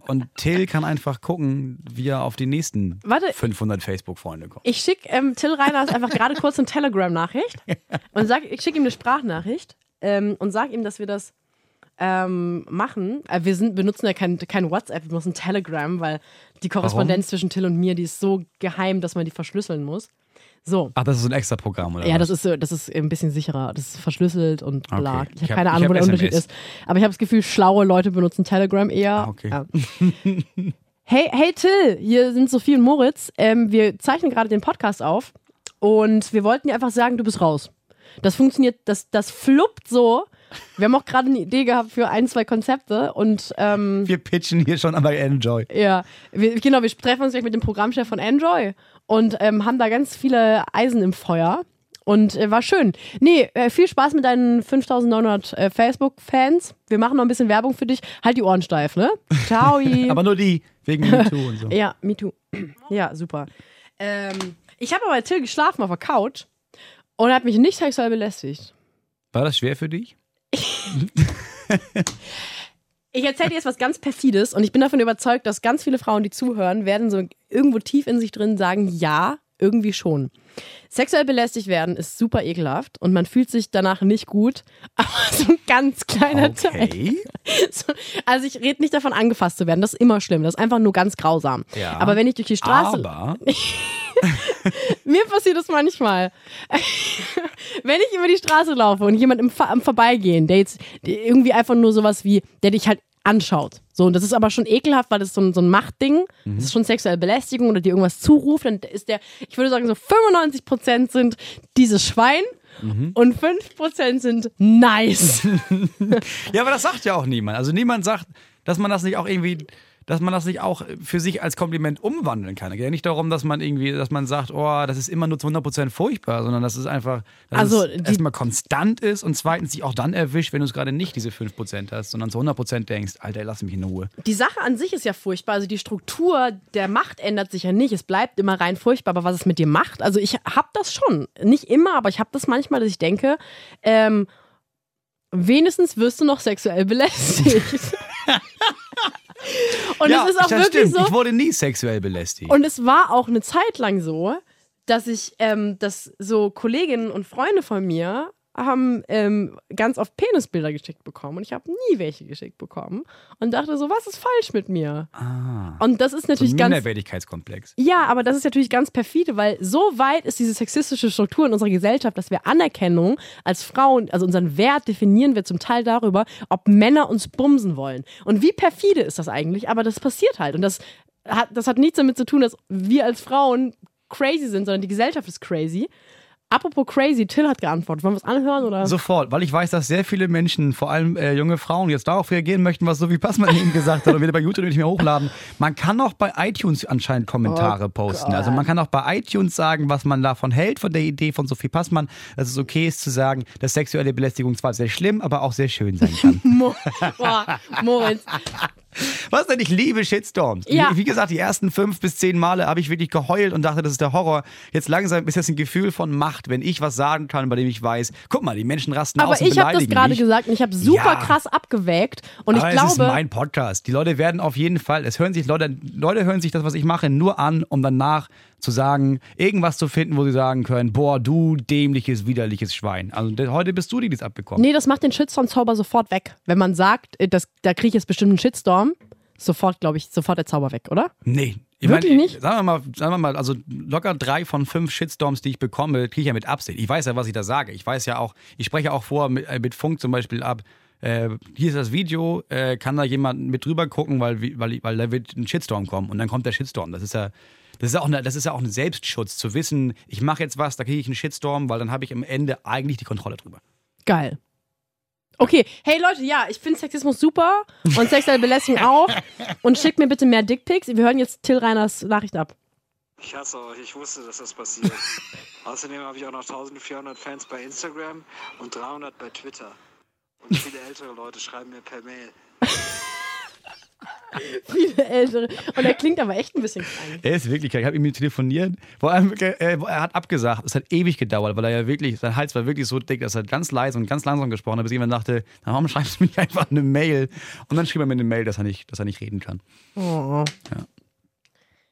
Und Till kann einfach gucken, wie er auf die nächsten Warte. 500 Facebook-Freunde kommt. Ich schicke ähm, Till Reiners einfach gerade kurz eine Telegram-Nachricht und sag, ich schicke ihm eine Sprachnachricht ähm, und sage ihm, dass wir das ähm, machen. Äh, wir sind, benutzen ja kein, kein WhatsApp, wir benutzen Telegram, weil die Korrespondenz zwischen Till und mir, die ist so geheim, dass man die verschlüsseln muss. So. Ach, das ist so ein extra Programm, oder? Ja, das ist, das ist ein bisschen sicherer. Das ist verschlüsselt und bla. Okay. Ich habe hab- keine Ahnung, hab wo der Unterschied ist. Aber ich habe das Gefühl, schlaue Leute benutzen Telegram eher. Ah, okay. Ja. Hey, hey Till, hier sind Sophie und Moritz. Ähm, wir zeichnen gerade den Podcast auf und wir wollten dir einfach sagen, du bist raus. Das funktioniert, das, das fluppt so. Wir haben auch gerade eine Idee gehabt für ein, zwei Konzepte und ähm, Wir pitchen hier schon aber Enjoy. ja, wir, genau, wir treffen uns gleich mit dem Programmchef von Enjoy und ähm, haben da ganz viele Eisen im Feuer. Und äh, war schön. Nee, äh, viel Spaß mit deinen 5900 äh, Facebook-Fans. Wir machen noch ein bisschen Werbung für dich. Halt die Ohren steif, ne? Ciao. Aber nur die, wegen MeToo und so. ja, me too. Ja, super. Ähm, ich habe aber bei Till geschlafen auf der Couch und er hat mich nicht sexuell belästigt. War das schwer für dich? Ich erzähle dir jetzt was ganz perfides und ich bin davon überzeugt, dass ganz viele Frauen, die zuhören, werden so irgendwo tief in sich drin sagen, ja, irgendwie schon. Sexuell belästigt werden ist super ekelhaft und man fühlt sich danach nicht gut, aber so ein ganz kleiner Teil. Okay. So, also ich rede nicht davon, angefasst zu werden, das ist immer schlimm, das ist einfach nur ganz grausam. Ja. Aber wenn ich durch die Straße... Aber Mir passiert das manchmal. Wenn ich über die Straße laufe und jemand im, Ver- am Vorbeigehen, der jetzt irgendwie einfach nur sowas wie, der dich halt anschaut. So, und das ist aber schon ekelhaft, weil das ist so ein, so ein Machtding. Das ist schon sexuelle Belästigung oder dir irgendwas zuruft. Dann ist der, ich würde sagen, so 95% sind dieses Schwein und 5% sind nice. Ja, aber das sagt ja auch niemand. Also niemand sagt, dass man das nicht auch irgendwie, dass man das nicht auch für sich als Kompliment umwandeln kann. Es geht ja nicht darum, dass man irgendwie, dass man sagt, oh, das ist immer nur zu 100% furchtbar, sondern dass es einfach, dass Also, es erstmal konstant ist und zweitens sich auch dann erwischt, wenn du es gerade nicht diese 5% hast, sondern zu 100% denkst, Alter, lass mich in Ruhe. Die Sache an sich ist ja furchtbar. Also die Struktur der Macht ändert sich ja nicht. Es bleibt immer rein furchtbar. Aber was es mit dir macht, also ich habe das schon. Nicht immer, aber ich habe das manchmal, dass ich denke, ähm, wenigstens wirst du noch sexuell belästigt. Und ja, es ist auch das wirklich stimmt. so. Ich wurde nie sexuell belästigt. Und es war auch eine Zeit lang so, dass ich, ähm, dass so Kolleginnen und Freunde von mir haben ähm, ganz oft Penisbilder geschickt bekommen und ich habe nie welche geschickt bekommen und dachte so, was ist falsch mit mir? ah, Und das ist so natürlich ganz Minderwertigkeitskomplex. ja, aber das ist natürlich ganz perfide, weil so weit ist diese sexistische Struktur in unserer Gesellschaft, dass wir Anerkennung als Frauen, also unseren Wert definieren wir zum Teil darüber, ob Männer uns bumsen wollen. Und wie perfide ist das eigentlich? Aber das passiert halt. Und das hat, das hat nichts damit zu tun, dass wir als Frauen crazy sind, sondern die Gesellschaft ist crazy. Apropos crazy, Till hat geantwortet. Wollen wir es anhören? Oder? Sofort, weil ich weiß, dass sehr viele Menschen, vor allem äh, junge Frauen, jetzt darauf reagieren möchten, was Sophie Passmann eben gesagt hat und wieder bei YouTube nicht mehr hochladen. Man kann auch bei iTunes anscheinend Kommentare posten. Also man kann auch bei iTunes sagen, was man davon hält, von der Idee von Sophie Passmann, dass es okay ist zu sagen, dass sexuelle Belästigung zwar sehr schlimm, aber auch sehr schön sein kann. Boah, Moritz. Was denn? Ich liebe Shitstorms. Ja. Wie gesagt, die ersten fünf bis zehn Male habe ich wirklich geheult und dachte, das ist der Horror. Jetzt langsam ist das ein Gefühl von Macht, wenn ich was sagen kann, bei dem ich weiß, guck mal, die Menschen rasten Aber aus und ich habe das gerade gesagt und ich habe super Ja. krass abgewägt. Und Aber ich es ist glaube, mein Podcast. Die Leute werden auf jeden Fall, es hören sich Leute, Leute hören sich das, was ich mache, nur an, um danach zu sagen, irgendwas zu finden, wo sie sagen können, boah, du dämliches, widerliches Schwein. Also heute bist du, die das abbekommen. nee, das macht den Shitstorm-Zauber sofort weg. Wenn man sagt, äh, das, da kriege ich jetzt bestimmt einen Shitstorm, sofort, glaube ich, sofort der Zauber weg, oder? Nee. Ich Wirklich meine, nicht? Sagen wir, mal, sagen wir mal, also locker drei von fünf Shitstorms, die ich bekomme, kriege ich ja mit Absicht. Ich weiß ja, was ich da sage. Ich weiß ja auch, ich spreche auch vor mit, äh, mit Funk zum Beispiel ab. Äh, hier ist das Video, äh, kann da jemand mit drüber gucken, weil, weil, weil da wird ein Shitstorm kommen und dann kommt der Shitstorm. Das ist ja, das ist ja auch, eine, das ist ja auch ein Selbstschutz, zu wissen, ich mache jetzt was, da kriege ich einen Shitstorm, weil dann habe ich am Ende eigentlich die Kontrolle drüber. Geil. Okay, hey Leute, ja, ich finde Sexismus super und sexuelle Belästigung auch. Und schickt mir bitte mehr Dickpics. Wir hören jetzt Till Reiners Nachricht ab. Ich hasse euch, ich wusste, dass das passiert. Außerdem habe ich auch noch 1400 Fans bei Instagram und 300 bei Twitter. Und viele ältere Leute schreiben mir per Mail. Viele ältere. Und er klingt aber echt ein bisschen klein. Er ist wirklich krank. Ich habe mit ihm telefoniert. Vor allem, äh, er hat abgesagt. Es hat ewig gedauert, weil er ja wirklich, sein Hals war wirklich so dick, dass er ganz leise und ganz langsam gesprochen hat, bis jemand dachte, na, warum schreibst du mir nicht einfach eine Mail? Und dann schrieb er mir eine Mail, dass er nicht, dass er nicht reden kann. Oh. Ja.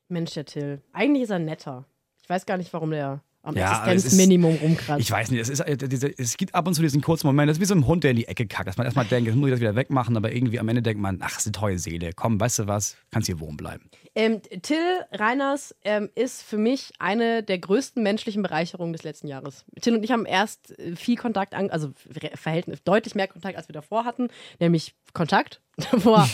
Mensch, der Till. Eigentlich ist er netter. Ich weiß gar nicht, warum der am Ja, Existenzminimum rumkratzt. Ich weiß nicht, es, ist, äh, es gibt ab und zu diesen kurzen Moment, das ist wie so ein Hund, der in die Ecke kackt, dass man erstmal denkt, jetzt muss ich das wieder wegmachen, aber irgendwie am Ende denkt man, ach, ist eine teure Seele, komm, weißt du was, kannst hier wohnen bleiben. Ähm, Till Reiners ähm, ist für mich eine der größten menschlichen Bereicherungen des letzten Jahres. Till und ich haben erst äh, viel Kontakt, an, also Verhältnis, deutlich mehr Kontakt, als wir davor hatten, nämlich Kontakt. Davor.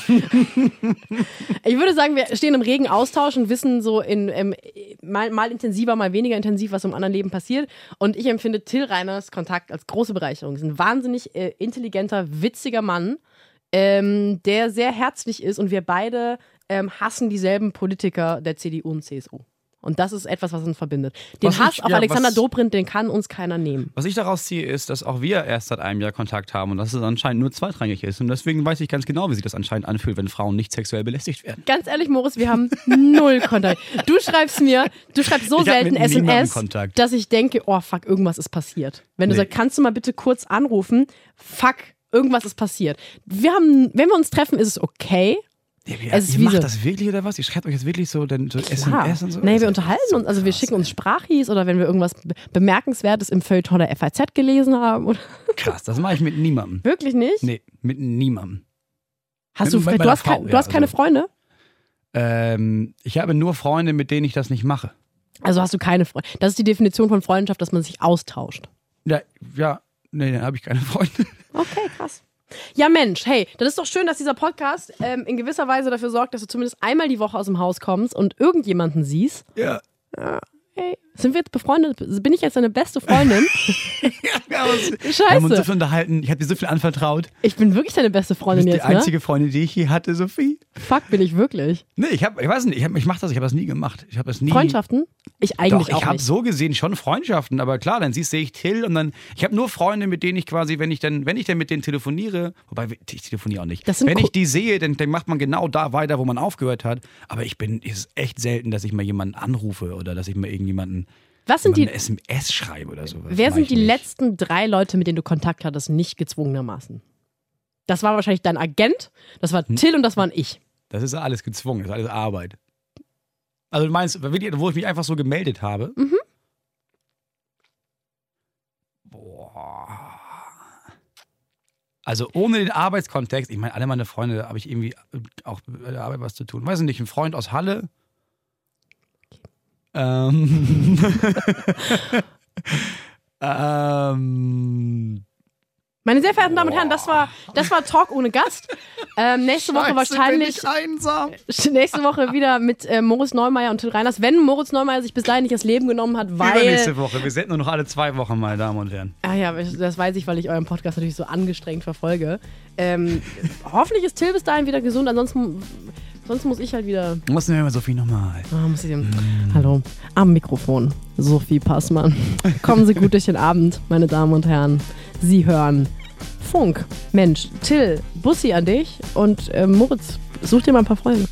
ich würde sagen, wir stehen im regen Austausch und wissen so in ähm, mal, mal intensiver, mal weniger intensiv, was im anderen Leben passiert. Und ich empfinde Till Reiners Kontakt als große Bereicherung. Ist ein wahnsinnig äh, intelligenter, witziger Mann, ähm, der sehr herzlich ist und wir beide ähm, hassen dieselben Politiker der CDU und CSU. Und das ist etwas, was uns verbindet. Den Was Hass ich- auf ja, Alexander Dobrindt, den kann uns keiner nehmen. Was ich daraus ziehe, ist, dass auch wir erst seit einem Jahr Kontakt haben und dass es anscheinend nur zweitrangig ist. Und deswegen weiß ich ganz genau, wie sich das anscheinend anfühlt, wenn Frauen nicht sexuell belästigt werden. Ganz ehrlich, Moritz, wir haben null Kontakt. Du schreibst mir, du schreibst so selten SMS, dass ich denke, oh fuck, irgendwas ist passiert. Wenn du Nee. sagst, kannst du mal bitte kurz anrufen, fuck, irgendwas ist passiert. Wir haben, wenn wir uns treffen, ist es okay. Ja, ihr Es ist ihr macht so- das wirklich oder was? Ihr schreibt euch jetzt wirklich so, denn so Ja. SMS und so? Nee, wir unterhalten uns, also wir krass, schicken uns. Sprachis oder wenn wir irgendwas Be- Bemerkenswertes im Feuilleton der FAZ gelesen haben. Oder Krass, das mache ich mit niemandem. Wirklich nicht? Nee, mit niemandem. Hast mit- du, mit du hast, kein, Frau, du ja, hast keine also- Freunde? Ähm, ich habe nur Freunde, mit denen ich das nicht mache. Also hast du keine Freunde. Das ist die Definition von Freundschaft, dass man sich austauscht. Ja, ja nee, dann habe ich keine Freunde. Okay, krass. Ja, Mensch, hey, das ist doch schön, dass dieser Podcast ähm, in gewisser Weise dafür sorgt, dass du zumindest einmal die Woche aus dem Haus kommst und irgendjemanden siehst. Ja. Hey, sind wir jetzt befreundet? Bin ich jetzt deine beste Freundin? Wir haben uns, wir haben uns so Scheiße. viel unterhalten. Ich habe dir so viel anvertraut. Ich bin wirklich deine beste Du Freundin bist die jetzt, ne? einzige Freundin, die ich je hatte, Sophie. Fuck, bin ich wirklich. Nee, ich, hab, ich weiß nicht, ich, hab, ich mache das, ich habe das nie gemacht. Ich habe das nie. Freundschaften? Ich Doch, eigentlich ich auch habe so gesehen schon Freundschaften, aber klar, dann siehst sehe ich Till und dann ich habe nur Freunde, mit denen ich quasi, wenn ich dann, wenn ich dann mit denen telefoniere, wobei ich telefoniere auch nicht. Wenn ich die sehe, dann, dann macht man genau da weiter, wo man aufgehört hat. Aber ich bin, es ist echt selten, dass ich mal jemanden anrufe oder dass ich mal irgendjemanden Was sind die, SMS schreibe oder sowas. wer sind die nicht. letzten drei Leute, mit denen du Kontakt hattest, nicht gezwungenermaßen? Das war wahrscheinlich dein Agent, das Hm. war Till und das waren ich. Das ist alles gezwungen, das ist alles Arbeit. Also du meinst, wo ich mich einfach so gemeldet habe? Mhm. Boah. Also ohne den Arbeitskontext, ich meine, alle meine Freunde, da habe ich irgendwie auch bei der Arbeit was zu tun. Weiß ich nicht, ein Freund aus Halle. Ähm. ähm. Meine sehr verehrten Damen und Herren, das war, das war Talk ohne Gast. Ähm, nächste Woche Scheiße, wahrscheinlich Bin ich einsam. nächste Woche wieder mit äh, Moritz Neumeier und Till Reiners. Wenn Moritz Neumeier sich bis dahin nicht das Leben genommen hat, weil. Übernächste Woche. Wir senden nur noch alle zwei Wochen, meine Damen und Herren. Ah ja, das weiß ich, weil ich euren Podcast natürlich so angestrengt verfolge. Ähm, hoffentlich ist Till bis dahin wieder gesund, ansonsten Sonst muss ich halt wieder. Muss nehmen wir Sophie nochmal. Oh, muss ich. Mm. Hallo. Am Mikrofon. Sophie Passmann. Kommen Sie gut durch den Abend, meine Damen und Herren. Sie hören Funk. Mensch, Till, Bussi an dich und äh, Moritz, such dir mal ein paar Freunde.